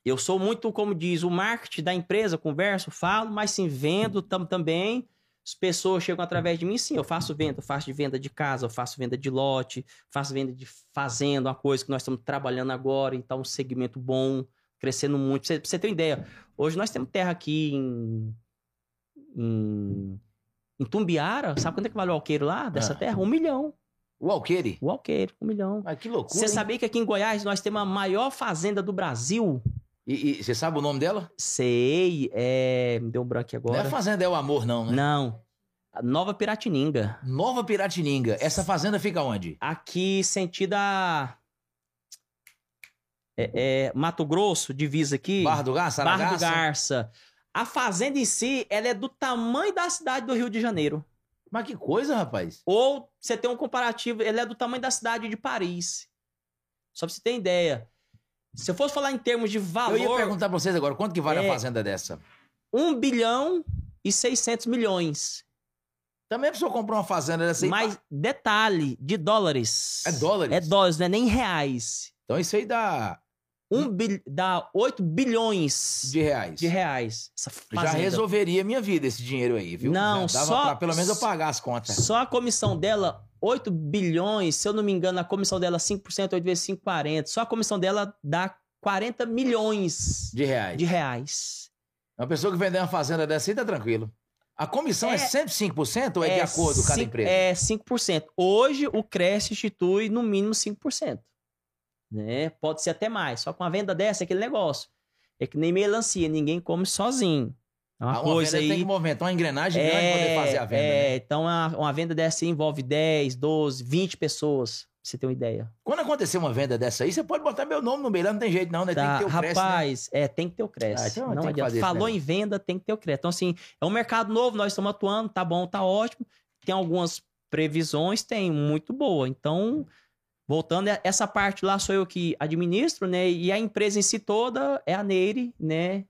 Eu sou muito, como diz, o marketing da empresa, converso, falo, mas sim, vendo tam, também. As pessoas chegam através de mim, sim, eu faço venda, eu faço de venda de casa, eu faço venda de lote, faço venda de fazenda, uma coisa que nós estamos trabalhando agora, então um segmento bom, crescendo muito. Pra você, pra você ter uma ideia, hoje nós temos terra aqui em, em, em Tumbiara, sabe quanto é que vale o alqueiro lá, dessa Ah. terra? Um milhão. O alqueire? O alqueiro, um milhão. Mas que loucura. Você hein? sabia que aqui em Goiás nós temos a maior fazenda do Brasil? E, você sabe o nome dela? Sei, é. Me deu um branco aqui Não é agora. Fazenda é o Amor, não, né? Não. A Nova Piratininga. Nova Piratininga. Essa fazenda fica onde? Aqui, sentida. É, é, Mato Grosso, divisa aqui. Barra do Garça? Barra do Saragaça? Garça. A fazenda em si, ela é do tamanho da cidade do Rio de Janeiro. Mas que coisa, rapaz. Ou você tem um comparativo, ele é do tamanho da cidade de Paris. Só pra você ter ideia. Se eu fosse falar em termos de valor, Eu ia perguntar pra vocês agora, quanto que vale É. a fazenda dessa? 1 bilhão e 600 milhões. Também a pessoa comprou uma fazenda dessa aí. Mas detalhe, de dólares. É dólares? É dólares, não é nem reais. Então isso aí dá Um bil... Dá 8 bilhões de reais. de reais. Já resolveria minha vida esse dinheiro aí, viu? Não, Já dava só- pra pelo menos eu pagar as contas. Só a comissão dela, 8 bilhões, se eu não me engano, a comissão dela 5%, 8 vezes 5, 40. Só a comissão dela dá 40 milhões De reais. de reais. Uma pessoa que vender uma fazenda dessa aí tá tranquilo. A comissão é, É- sempre 5% ou é, de acordo com cada cinco- empresa? É 5%. Hoje, o CRES institui no mínimo 5%. Né? Pode ser até mais. Só com a venda dessa, é aquele negócio. É que nem melancia, ninguém come sozinho. É uma Ah, uma coisa venda aí. tem que movimentar uma engrenagem grande pra poder fazer a venda, é, né? Então, uma, uma venda dessa aí envolve 10, 12, 20 pessoas. Pra você ter uma ideia. Quando acontecer uma venda dessa aí, você pode botar meu nome no meio, não tem jeito não, né? Tá, tem que ter o Cresce, né? rapaz, é, tem que ter o Cresce. Ah, então não adianta. Falou em venda, tem que ter o Cresce. Então, assim, é um mercado novo, nós estamos atuando, tá bom, tá ótimo. Tem algumas previsões, tem muito boa. Então, voltando, é- essa parte lá sou eu que administro, né? E a empresa em si toda é a Neire, né?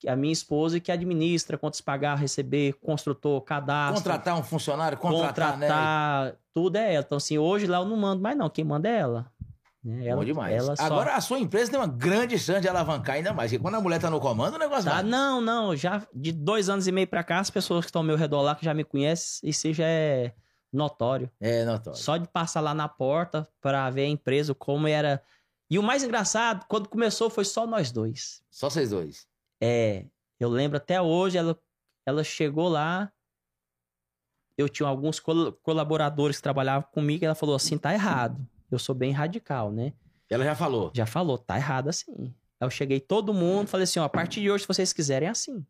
Que é a minha esposa que administra, quantos pagar, receber, construtor, cadastro. Contratar um funcionário, contratar, né? contratar, tudo é ela. Então, assim, hoje lá eu não mando mais, não. Quem manda é ela. Né? Ela, Bom demais. ela só- Agora, a sua empresa tem uma grande chance de alavancar ainda mais, porque quando a mulher tá no comando, o negócio Tá, vai. não, não, já de dois anos e meio pra cá, as pessoas que estão ao meu redor lá, que já me conhecem, isso já é notório. É, notório. Só de passar lá na porta pra ver a empresa, como era. E o mais engraçado, quando começou, foi só nós dois. Só vocês dois. É, eu lembro até hoje, ela, ela chegou lá, eu tinha alguns col- colaboradores que trabalhavam comigo, e ela falou assim, tá errado. Eu sou bem radical, né? Ela já falou. Já falou, tá errado assim. Aí eu cheguei todo mundo, falei assim, ó, a partir de hoje, se vocês quiserem, é assim.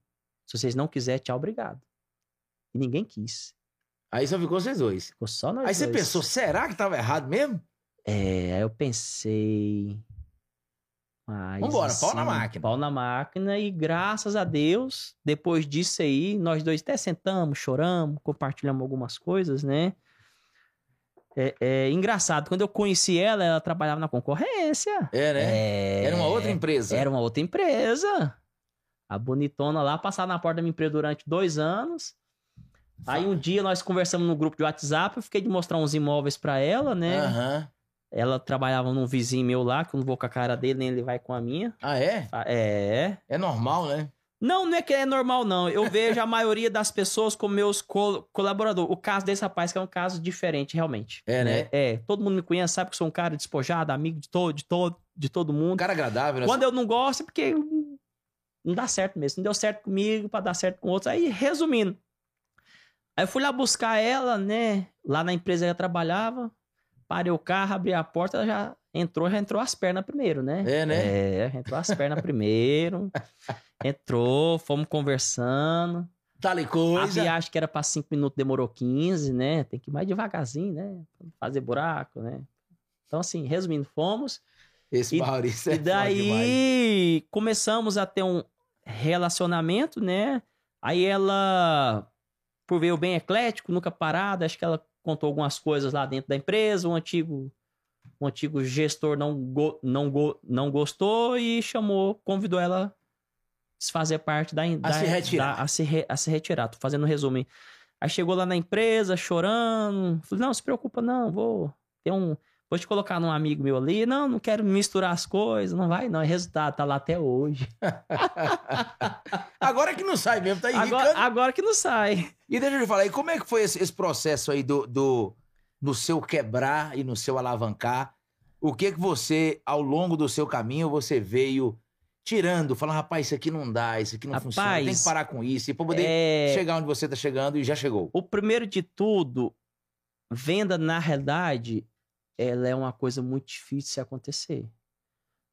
Se vocês não quiserem, tchau, obrigado. E ninguém quis. Aí só ficou vocês dois. Ficou só nós Aí você dois. pensou, será que tava errado mesmo? É, aí eu pensei... Mas, Vambora, pau na assim, máquina. Pau na máquina e graças a Deus, depois disso aí, nós dois até sentamos, choramos, compartilhamos algumas coisas, né? É, é engraçado, quando eu conheci ela, ela trabalhava na concorrência. É, né? É, Era uma outra empresa. Era uma outra empresa. A bonitona lá passava na porta da minha empresa durante dois anos. Aí um dia nós conversamos no grupo de WhatsApp, eu fiquei de mostrar uns imóveis pra ela, né? Aham. Ela trabalhava num vizinho meu lá, que eu não vou com a cara dele, nem ele vai com a minha. Ah, é? Ah, É. É normal, né? Não, não é que é normal, não. Eu vejo a maioria das pessoas como meus col colaboradores. O caso desse rapaz, que é um caso diferente, realmente. É, né? É, todo mundo me conhece, sabe que eu sou um cara despojado, amigo de todo, de todo, de todo mundo. Um cara agradável, né? Quando eu não gosto, é porque não dá certo mesmo. Não deu certo comigo pra dar certo com outros. Aí, resumindo. Aí eu fui lá buscar ela, né? Lá na empresa que eu trabalhava. Parei o carro, abri a porta, ela já entrou, já entrou as pernas primeiro, né? É, né? É, entrou as pernas primeiro. Entrou, fomos conversando. Tal A coisa. viagem que era pra 5 minutos demorou 15, né? Tem que ir mais devagarzinho, né? Fazer buraco, né? Então, assim, resumindo, fomos. Esse E- Maurício é e daí começamos a ter um relacionamento, né? Aí ela, por ver o bem eclético, nunca parada, acho que ela contou algumas coisas lá dentro da empresa. O antigo, o antigo gestor não, go- não, go- não gostou e chamou, convidou ela a se fazer parte da. da se retirar. da- a, se re- a se retirar. Tô fazendo um resumo. aí. Aí chegou lá na empresa chorando. Falei, não, se preocupa, não, vou ter um. Vou te colocar num amigo meu ali. Não, não quero misturar as coisas. Não vai, não. É resultado, tá lá até hoje. Agora que não sai mesmo, tá enricando. Agora, agora que não sai. E deixa eu te falar, e como é que foi esse, esse processo aí do, do no seu quebrar e no seu alavancar? O que que você, ao longo do seu caminho, você veio tirando, falando, rapaz, isso aqui não dá, isso aqui não Rapaz, funciona, tem que parar com isso, e pra poder É, chegar onde você tá chegando e já chegou. O primeiro de tudo, venda na realidade, ela é uma coisa muito difícil de acontecer.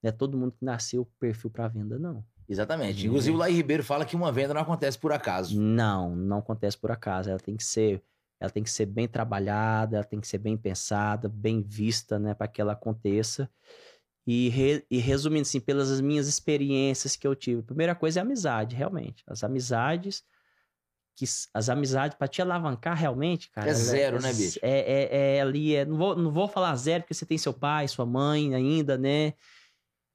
Não é todo mundo que nasceu com perfil para venda, não. Exatamente. Uhum. Inclusive, o Laí Ribeiro fala que uma venda não acontece por acaso. Não, não acontece por acaso. Ela tem que ser, ela tem que ser bem trabalhada, ela tem que ser bem pensada, bem vista, né, para que ela aconteça. E, re- e resumindo assim, pelas minhas experiências que eu tive, a primeira coisa é a amizade, realmente. As amizades que as amizades para te alavancar realmente, cara. É ela zero, né, bicho? É, é, é ali, é, não vou, não vou falar zero porque você tem seu pai, sua mãe ainda, né?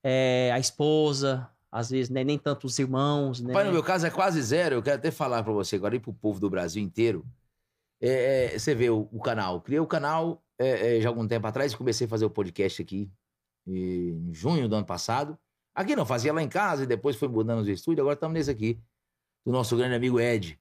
É, a esposa, às vezes, né? nem tanto os irmãos, né? Pai, no meu caso é quase zero. Eu quero até falar pra você agora e pro povo do Brasil inteiro. É, é, você vê o, o canal. Criei o canal é, é, já algum tempo atrás e comecei a fazer o podcast aqui em junho do ano passado. Aqui não, fazia lá em casa e depois foi mudando os estúdios. Agora estamos nesse aqui, do nosso grande amigo Ed.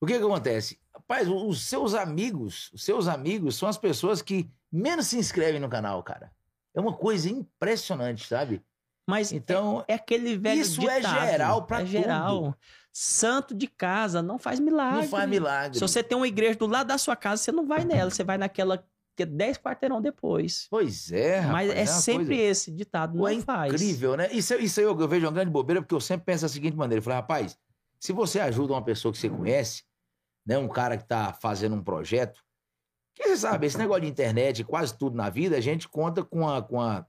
O que, que acontece? Rapaz, os seus amigos, os seus amigos são as pessoas que menos se inscrevem no canal, cara. É uma coisa impressionante, sabe? Mas Então, é aquele velho Isso é ditado, geral pra é geral. Santo de casa não faz milagre. não faz milagre. Se você tem uma igreja do lado da sua casa, você não vai nela, você vai naquela que é 10 quarteirão depois. Pois é, rapaz. Mas é, uma sempre coisa- esse ditado, não é faz. incrível, né? Isso, isso aí eu, eu vejo uma grande bobeira, porque eu sempre penso da seguinte maneira. Eu falei, rapaz, se você ajuda uma pessoa que você conhece, né? Um cara que tá fazendo um projeto, que você sabe, esse negócio de internet, quase tudo na vida, a gente conta com a, com a,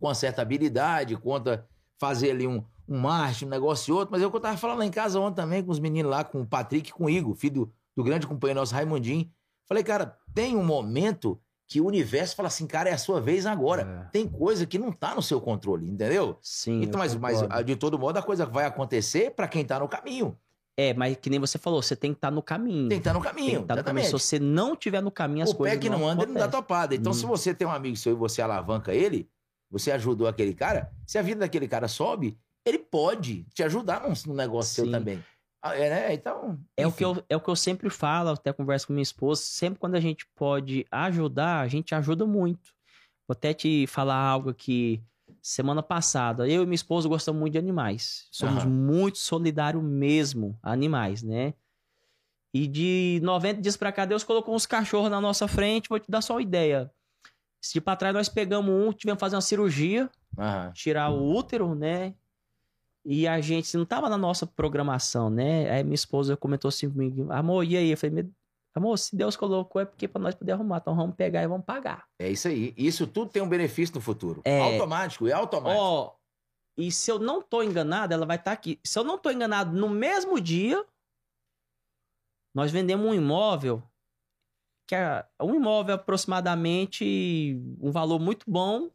com a certa habilidade, conta fazer ali um, um marketing, um negócio e outro, mas é o que eu tava falando lá em casa ontem também com os meninos lá, com o Patrick e com o Igor, filho do, do grande companheiro nosso, Raimundinho. Falei, cara, tem um momento que o universo fala assim, cara, é a sua vez agora. É. Tem coisa que não tá no seu controle, entendeu? Sim. Então, mas, mas de todo modo, a coisa vai acontecer pra quem tá no caminho. É, mas que nem você falou, você tem que estar no caminho. Tem que estar no Tem caminho, que estar no caminho. Se você não tiver no caminho, as o coisas pé que não, anda, ele não dá topada. Então, Hum. se você tem um amigo seu e você alavanca ele, você ajudou aquele cara, se a vida daquele cara sobe, ele pode te ajudar num, negócio seu Sim. também. Ah, É, né? Então. É o, que eu, é o que eu sempre falo, até converso com minha esposa. Sempre quando a gente pode ajudar, a gente ajuda muito. Vou até te falar algo aqui. Semana passada, eu e minha esposa gostamos muito de animais. Somos Aham. muito solidários mesmo animais, né? E de 90 dias pra cá, Deus colocou uns cachorros na nossa frente. Vou te dar só uma ideia. Esse dia pra trás, nós pegamos um, tivemos que fazer uma cirurgia Aham. tirar o útero, né? E a gente não tava na nossa programação, né? Aí minha esposa comentou assim comigo, amor, e aí? Eu falei, "Me- amor, se Deus colocou é porque pra nós poder arrumar, então vamos pegar e vamos pagar. É isso aí. Isso tudo tem um benefício no futuro. É. Automático, é automático. Ó, e se eu não tô enganado, ela vai estar aqui. Se eu não tô enganado, no mesmo dia, nós vendemos um imóvel, que é um imóvel aproximadamente um valor muito bom,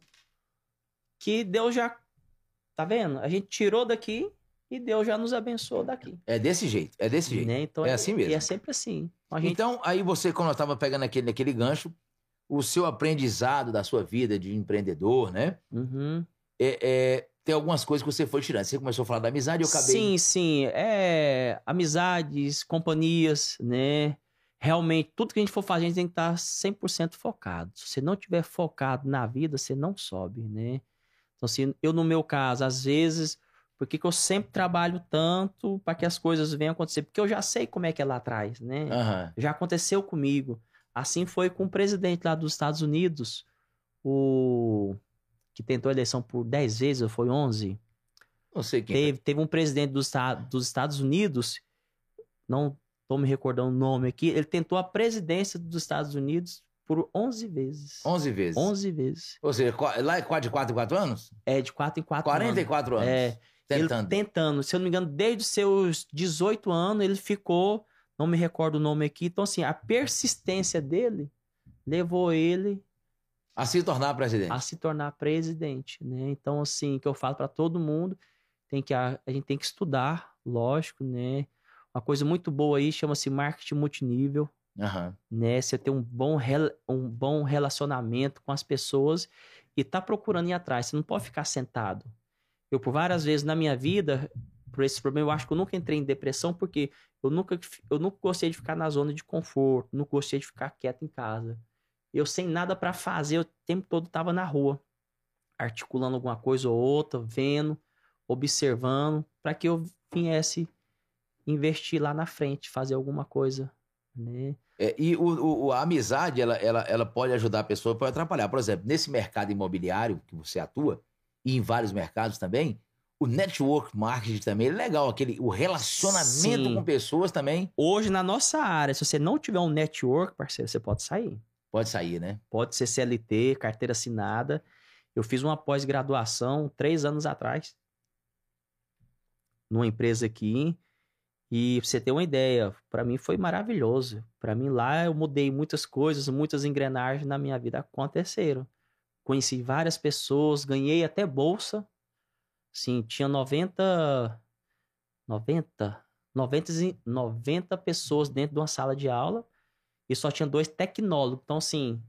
que Deus já. Tá vendo? A gente tirou daqui e Deus já nos abençoou daqui. É desse jeito, é desse jeito. Né? Então, É assim mesmo. E é sempre assim. Gente, Então, aí você, quando eu estava pegando aquele, aquele gancho, o seu aprendizado da sua vida de empreendedor, né? Uhum. É, é, tem algumas coisas que você foi tirando. Você começou a falar da amizade e eu acabei. Sim, sim. É, amizades, companhias, né? Realmente, tudo que a gente for fazer, a gente tem que estar 100% focado. Se você não tiver focado na vida, você não sobe, né? Então, assim, eu, no meu caso, às vezes, por que, que eu sempre trabalho tanto para que as coisas venham acontecer? Porque eu já sei como é que é lá atrás, né? Aham. Já aconteceu comigo. Assim foi com o presidente lá dos Estados Unidos, o que tentou a eleição por 10 vezes, ou foi 11? Não sei quem. Teve, teve um presidente dos, dos Estados Unidos, não estou me recordando o nome aqui, ele tentou a presidência dos Estados Unidos por 11 vezes. 11 vezes. 11 vezes. Ou seja, lá é quatro de 4 em 4 anos? É, de 4 em 4 anos. 44 anos. É, Tentando. Ele tentando. Se eu não me engano, desde os seus 18 anos, ele ficou, não me recordo o nome aqui. Então, assim, a persistência dele levou ele A se tornar presidente. a se tornar presidente, né? Então, assim, que eu falo para todo mundo, tem que a, a gente tem que estudar, lógico, né? Uma coisa muito boa aí chama-se marketing multinível, Aham. né? Você ter um bom, um bom relacionamento com as pessoas e tá procurando ir atrás. Você não pode ficar sentado. Eu, por várias vezes na minha vida, por esse problema, eu acho que eu nunca entrei em depressão porque eu nunca, eu nunca gostei de ficar na zona de conforto, nunca gostei de ficar quieto em casa. Eu sem nada para fazer, eu o tempo todo tava na rua, articulando alguma coisa ou outra, vendo, observando, para que eu viesse investir lá na frente, fazer alguma coisa, né? É, e o, o- a amizade, ela, ela, ela pode ajudar a pessoa, pode atrapalhar. Por exemplo, nesse mercado imobiliário que você atua, e em vários mercados também, o network marketing também é legal, aquele, o relacionamento Sim. com pessoas também Hoje, na nossa área, se você não tiver um network, parceiro, você pode sair. pode sair, né? Pode ser CLT, carteira assinada. Eu fiz uma pós-graduação três anos atrás, numa empresa aqui. E pra você ter uma ideia, para mim foi maravilhoso. Para mim lá eu mudei muitas coisas, muitas engrenagens na minha vida aconteceram. Conheci várias pessoas, ganhei até bolsa. Sim, tinha 90 90 90 e- 90 pessoas dentro de uma sala de aula e só tinha dois tecnólogos. Então assim,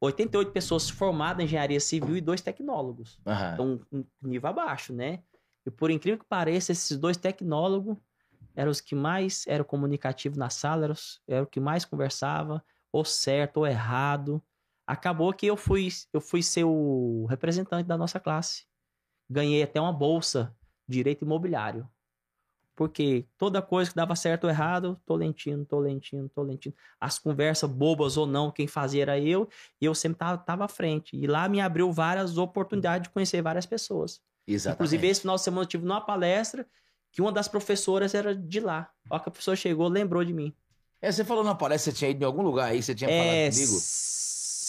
88 pessoas formadas em engenharia civil e dois tecnólogos. Aham. Então, um nível abaixo, né? E por incrível que pareça, esses dois tecnólogos eram os que mais eram comunicativos na sala, eram, os- eram o que mais conversava, ou certo ou errado. Acabou que eu fui, eu fui ser o representante da nossa classe. Ganhei até uma bolsa de direito imobiliário. Porque toda coisa que dava certo ou errado, tô lentindo, tô lentindo, tô lentindo. As conversas bobas ou não, quem fazia era eu, e eu sempre tava, tava à frente. E lá me abriu várias oportunidades de conhecer várias pessoas. Exatamente. Inclusive, esse final de semana eu tive numa palestra que uma das professoras era de lá. Ó, que a professora chegou, lembrou de mim. É, você falou na palestra, você tinha ido em algum lugar aí, você tinha É, falado comigo?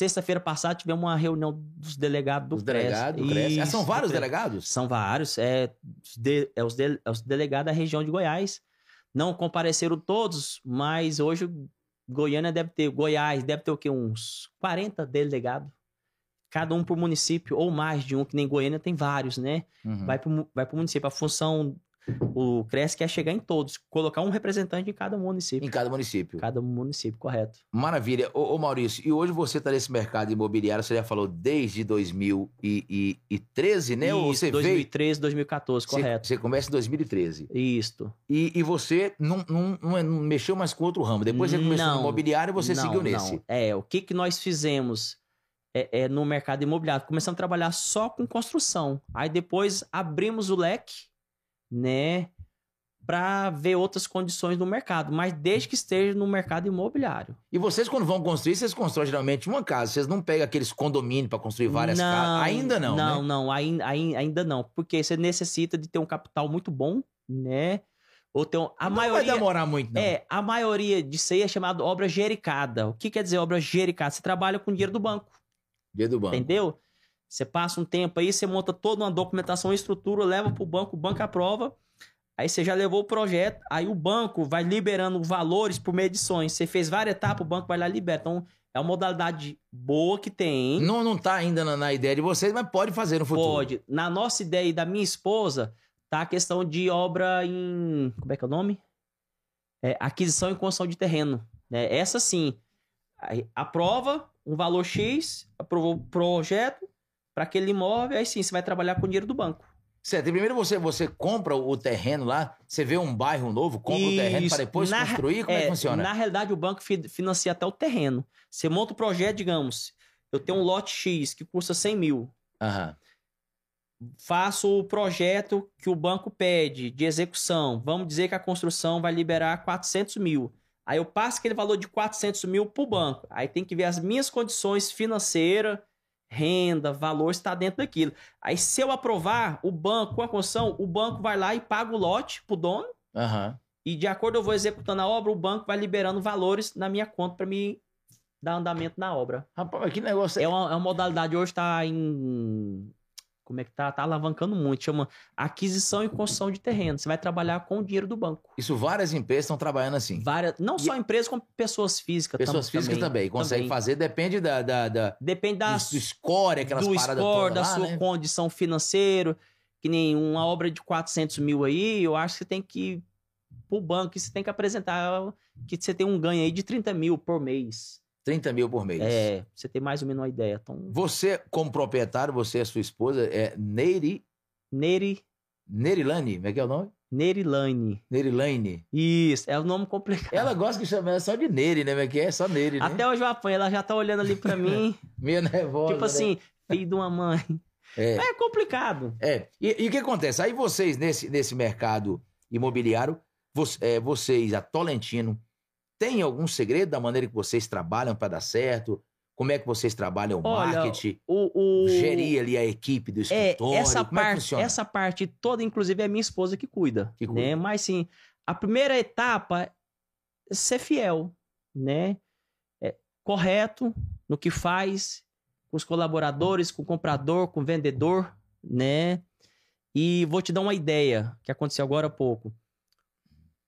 Sexta-feira passada tivemos uma reunião dos delegados do Os CRES. delegados, do CRES. Ah, são vários delegados? São vários. É, os de- é os, de- é os delegados da região de Goiás. Não compareceram todos, mas hoje Goiânia deve ter, Goiás deve ter o quê? Uns 40 delegados. Cada um por município, ou mais de um, que nem Goiânia tem vários, né? Uhum. vai para o vai pro município. A função, o CRES quer chegar em todos, colocar um representante em cada município. Em cada município. Cada município, correto. Maravilha. Ô, ô, Maurício, e hoje você está nesse mercado imobiliário, você já falou desde 2013, né? Ou Isso, você veio... 2013, 2014, Você, correto. você começa em 2013. Isto. E, e você não, não, não, é- não mexeu mais com outro ramo. Depois você começou no Não, imobiliário e você Não, seguiu não. nesse. É, o que, que nós fizemos é, é, no mercado imobiliário? Começamos a trabalhar só com construção. Aí depois abrimos o leque, né? Para ver outras condições no mercado, mas desde que esteja no mercado imobiliário. E vocês, quando vão construir, vocês constroem geralmente uma casa. Vocês não pegam aqueles condomínios para construir várias casas. Ainda não, Não, né? não, ainda, ainda não. Porque você necessita de ter um capital muito bom, né? Ou ter um, a não maioria. vai demorar muito, não. É, a maioria disso aí é chamado obra gericada. O que quer dizer obra gericada? Você trabalha com dinheiro do banco, Dia do banco. entendeu? Você passa um tempo aí, você monta toda uma documentação, estrutura, leva pro banco, o banco aprova. Aí você já levou o projeto, aí o banco vai liberando valores por medições. Você fez várias etapas, o banco vai lá e libera. Então, é uma modalidade boa que tem. Não, não tá ainda na, na ideia de vocês, mas pode fazer no futuro. Pode. Na nossa ideia e da minha esposa, tá a questão de obra em. Como é que é o nome? É, aquisição e construção de terreno. Né? Essa sim. Aí, aprova um valor X, aprovou o projeto, para aquele imóvel, aí sim, você vai trabalhar com o dinheiro do banco. Certo. E primeiro você, você compra o terreno lá, você vê um bairro novo, compra o terreno Isso. para depois Na- construir? Como é, que funciona? Na realidade, o banco fi- financia até o terreno. Você monta o projeto, digamos, eu tenho um lote X que custa 100 mil. Aham. Faço o projeto que o banco pede de execução. Vamos dizer que a construção vai liberar 400 mil. Aí eu passo aquele valor de 400 mil para o banco. Aí tem que ver as minhas condições financeiras, renda, valor está dentro daquilo. Aí se eu aprovar o banco com a construção, o banco vai lá e paga o lote para o dono. Aham. E de acordo eu vou executando a obra, o banco vai liberando valores na minha conta para me dar andamento na obra. Rapaz, que negócio É uma, é uma modalidade hoje está em como é que tá? Tá alavancando muito. Chama aquisição e construção de terreno. Você vai trabalhar com o dinheiro do banco. Isso várias empresas estão trabalhando assim. Várias, não só empresas, como pessoas físicas. Pessoas tam- físicas também, conseguem fazer, depende da, da, da- Depende do, da, do score, aquelas do paradas score, da lá, sua né? condição financeira. Que nem uma obra de 400 mil aí, eu acho que você tem que pro banco você tem que apresentar que você tem um ganho aí de 30 mil por mês. 30 mil por mês. É, você ter mais ou menos uma ideia. Então, Você, como proprietário, você e a sua esposa, é Neiri, Neri, Nerilane, como é que é o nome? Nerilane. Nerilane. Isso, é um nome complicado. Ela gosta que chama ela só de Neri, né? É que é? Só Neri, né? Até hoje eu apanho, ela já tá olhando ali pra mim, Meio nervosa, tipo né? assim, filho de uma mãe. É. É complicado. É. E, e o que acontece? Aí vocês, nesse, nesse mercado imobiliário, vo- é, vocês, a Tolentino, tem algum segredo da maneira que vocês trabalham para dar certo? Como é que vocês trabalham o Olha, marketing? O, o... Gerir ali a equipe do É, escritório? essa Como é parte, funciona? essa parte toda, inclusive, é minha esposa que cuida, Que cuida. né? Mas sim, a primeira etapa é ser fiel, né? É correto no que faz, com os colaboradores, com o comprador, com o vendedor, né? E vou te dar uma ideia que aconteceu agora há pouco.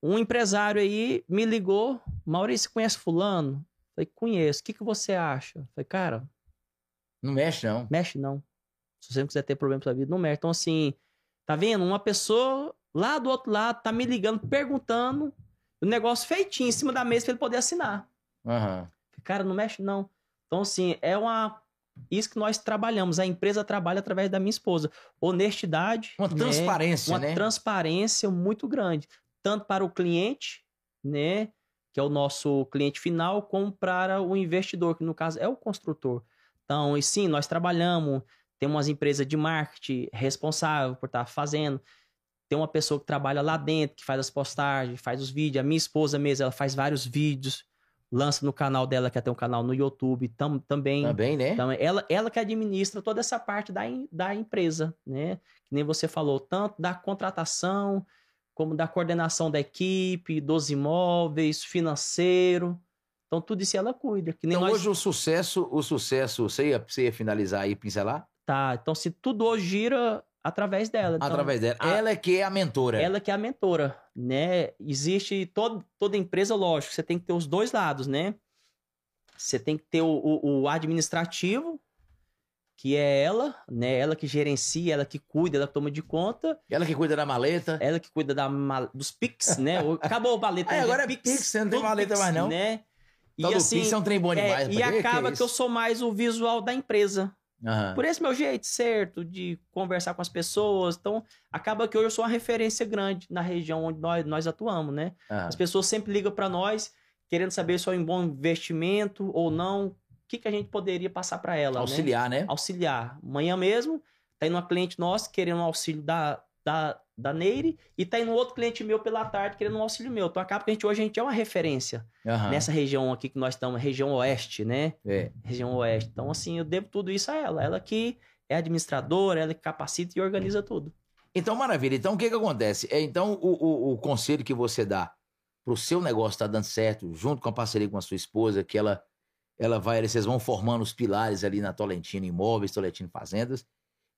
Um empresário aí me ligou, Maurício, conhece fulano? Falei, conheço. O que, que você acha? Falei, cara, Não mexe, não. mexe não. Se você não quiser ter problema na sua vida, não mexe. Então, assim, tá vendo? Uma pessoa lá do outro lado tá me ligando, perguntando, o negócio feitinho em cima da mesa pra ele poder assinar. Aham. Cara, não mexe não. Então, assim, é uma. Isso que nós trabalhamos. A empresa trabalha através da minha esposa. Honestidade. Uma né? transparência, Uma né? transparência muito grande. Tanto para o cliente, né? Que é o nosso cliente final, como para o investidor, que no caso é o construtor. Então, e sim, nós trabalhamos, tem umas empresas de marketing responsável por estar fazendo. Tem uma pessoa que trabalha lá dentro, que faz as postagens, faz os vídeos. A minha esposa mesmo, ela faz vários vídeos, lança no canal dela, que tem um canal no YouTube tam, também. Também, né? Então, ela, ela que administra toda essa parte da, da empresa, né? Que nem você falou, tanto da contratação, como da coordenação da equipe, dos imóveis, financeiro. Então, tudo isso ela cuida. Que nem Então nós... hoje o sucesso, o sucesso, você ia, você ia finalizar aí, pincelar? Tá, então se tudo hoje gira através dela. Então, Através dela. a- Ela é que é a mentora. Ela que é a mentora, né? Existe todo, toda empresa, lógico, você tem que ter os dois lados, né? Você tem que ter o, o- o administrativo, que é ela, né? Ela que gerencia, ela que cuida, ela que toma de conta, Ela que cuida da maleta. ela que cuida da mal- dos Pix, né? Acabou o baleta. É, hoje agora é Pix, você não tem maleta mais não. Né? E Tal do assim, Pix é um trem bom é, demais. e rapaz. Que acaba que que é eu sou mais o visual da empresa. Aham. Por esse meu jeito certo de conversar com as pessoas. Então, acaba que hoje eu sou uma referência grande na região onde nós, nós atuamos, né? aham. As pessoas sempre ligam para nós querendo saber se é um bom investimento ou não. O que, que a gente poderia passar para ela, né? Auxiliar, né? Auxiliar. Amanhã mesmo, tá indo uma cliente nossa querendo um auxílio da, da, da Neire e tá indo outro cliente meu pela tarde querendo um auxílio meu. Então, acaba que a gente hoje a gente é uma referência Aham. nessa região aqui que nós estamos, região oeste, né? É. região oeste. Então, assim, eu devo tudo isso a ela. Ela que é administradora, ela que capacita e organiza tudo. Então, maravilha. Então, o que que acontece? É, então, o, o, o conselho que você dá pro seu negócio estar dando certo, junto com a parceria com a sua esposa, que ela, ela vai, vocês vão formando os pilares ali na Tolentino Imóveis, Tolentino Fazendas,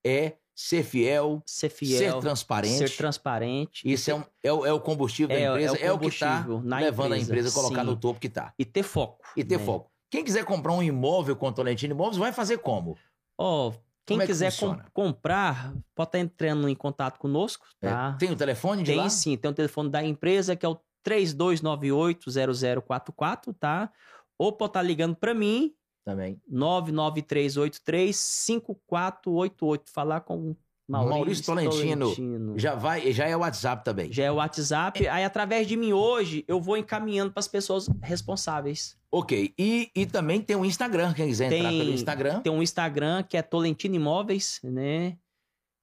é ser fiel, Ser ser fiel, transparente. ser transparente. Isso é, um- é, o, é o combustível É, da é empresa, é o, que está levando a empresa, empresa a colocar sim. no topo que está. E ter foco. E ter né? foco. Quem quiser comprar um imóvel com Tolentino Imóveis, vai fazer como? Ó, quem Como é quiser com- comprar, pode estar entrando em contato conosco, É, tá? tem o telefone de Tem lá? sim, tem o telefone da empresa que é o 3298-0044, tá? Ou pode estar ligando para mim Também. 993835488. Falar com Maurício, Maurício Tolentino. Tolentino. Já vai, já é o WhatsApp também. Já é o WhatsApp. Aí, através de mim hoje, eu vou encaminhando para as pessoas responsáveis. Ok. E, e também tem o Instagram, quem quiser entrar Tem- pelo Instagram. Tem um Instagram que é Tolentino Imóveis, né?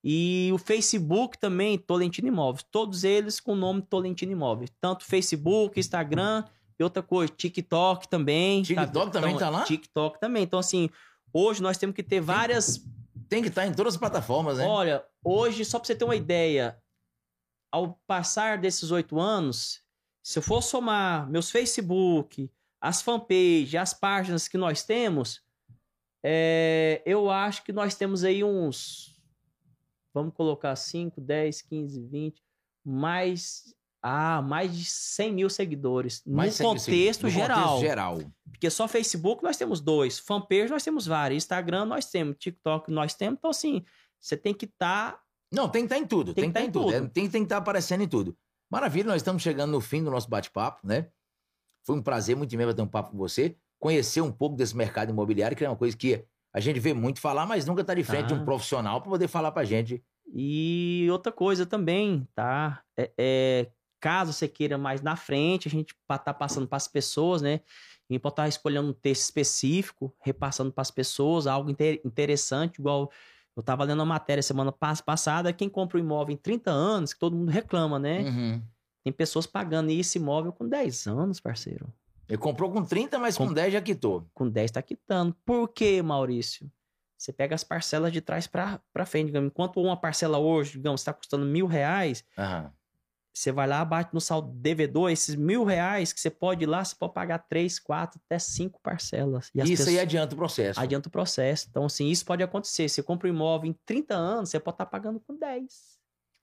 E o Facebook também, Tolentino Imóveis. Todos eles com o nome Tolentino Imóveis. Tanto Facebook, Instagram e outra coisa, TikTok também. TikTok também tá lá? TikTok também. Então, assim, hoje nós temos que ter várias Tem que estar em todas as plataformas, né? Olha, hoje, só pra você ter uma ideia, ao passar desses oito anos, se eu for somar meus Facebook, as fanpages, as páginas que nós temos, é, eu acho que nós temos aí uns. Vamos colocar 5, 10, 15, 20, mais. Ah, mais de 100 mil seguidores. Mais no contexto geral. Contexto geral. Porque só Facebook nós temos dois, fanpage nós temos vários, Instagram nós temos, TikTok nós temos. Então, assim, você tem que estar. Não, tem que estar em tudo. Tem, Tem que estar em tá em tudo. tudo. É, tem, tem que estar aparecendo em tudo. Maravilha, nós estamos chegando no fim do nosso bate-papo, né? Foi um prazer muito mesmo ter um papo com você. Conhecer um pouco desse mercado imobiliário, que é uma coisa que a gente vê muito falar, mas nunca está de frente de um Ah. profissional para poder falar pra gente. E outra coisa também, tá? É, é, caso você queira mais na frente, a gente tá passando para as pessoas, né? Gente pode estar escolhendo um texto específico, repassando para as pessoas, algo inte- interessante, igual eu estava lendo uma matéria semana pas- passada, quem compra um imóvel em 30 anos, que todo mundo reclama, né? Uhum. Tem pessoas pagando esse imóvel com 10 anos, parceiro. Ele comprou com 30, mas com Com- 10 já quitou. Com 10 tá quitando. Por quê, Maurício? Você pega as parcelas de trás para frente, digamos. Enquanto uma parcela hoje, digamos, está custando mil reais, Aham. Você vai lá, bate no saldo devedor, esses mil reais que você pode ir lá, você pode pagar três, quatro, até cinco parcelas. E as Isso aí pessoas- adianta o processo. adianta o processo. Então, assim, isso pode acontecer. Você compra um imóvel em 30 anos, você pode estar pagando com 10.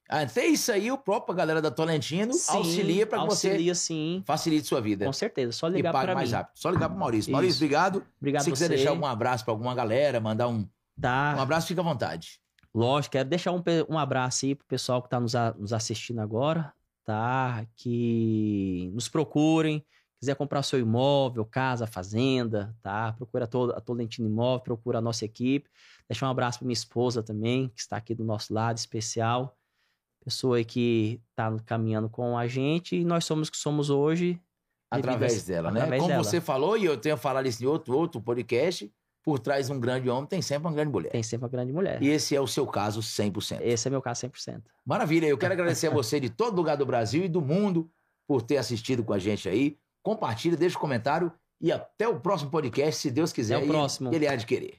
Até isso aí, o próprio galera da Tolentino Sim, auxilia para que você Auxilia, sim. facilite sua vida. Com certeza. Só ligar para mais mim. rápido. Só ligar pro Maurício. Isso. Maurício, obrigado. Obrigado Se a quiser você. deixar um abraço para alguma galera, mandar um, Tá. um abraço, fica à vontade. Lógico, quero deixar um, um abraço aí pro pessoal que tá nos, a- nos assistindo agora, tá? Que nos procurem, quiser comprar seu imóvel, casa, fazenda, tá? Procura a, a Tolentino Imóvel, procura a nossa equipe. Deixar um abraço pra minha esposa também, que está aqui do nosso lado, especial. Pessoa que tá caminhando com a gente e nós somos o que somos hoje. a Através esse- dela, né? através Como dela. você falou, e eu tenho falado isso em outro, outro podcast, por trás de um grande homem tem sempre uma grande mulher. Tem sempre uma grande mulher. E esse é o seu caso 100%. Esse é meu caso 100%. Maravilha, eu quero agradecer a você de todo lugar do Brasil e do mundo por ter assistido com a gente aí. Compartilha, deixa um comentário e até o próximo podcast, se Deus quiser. Até o próximo. Ele há de querer.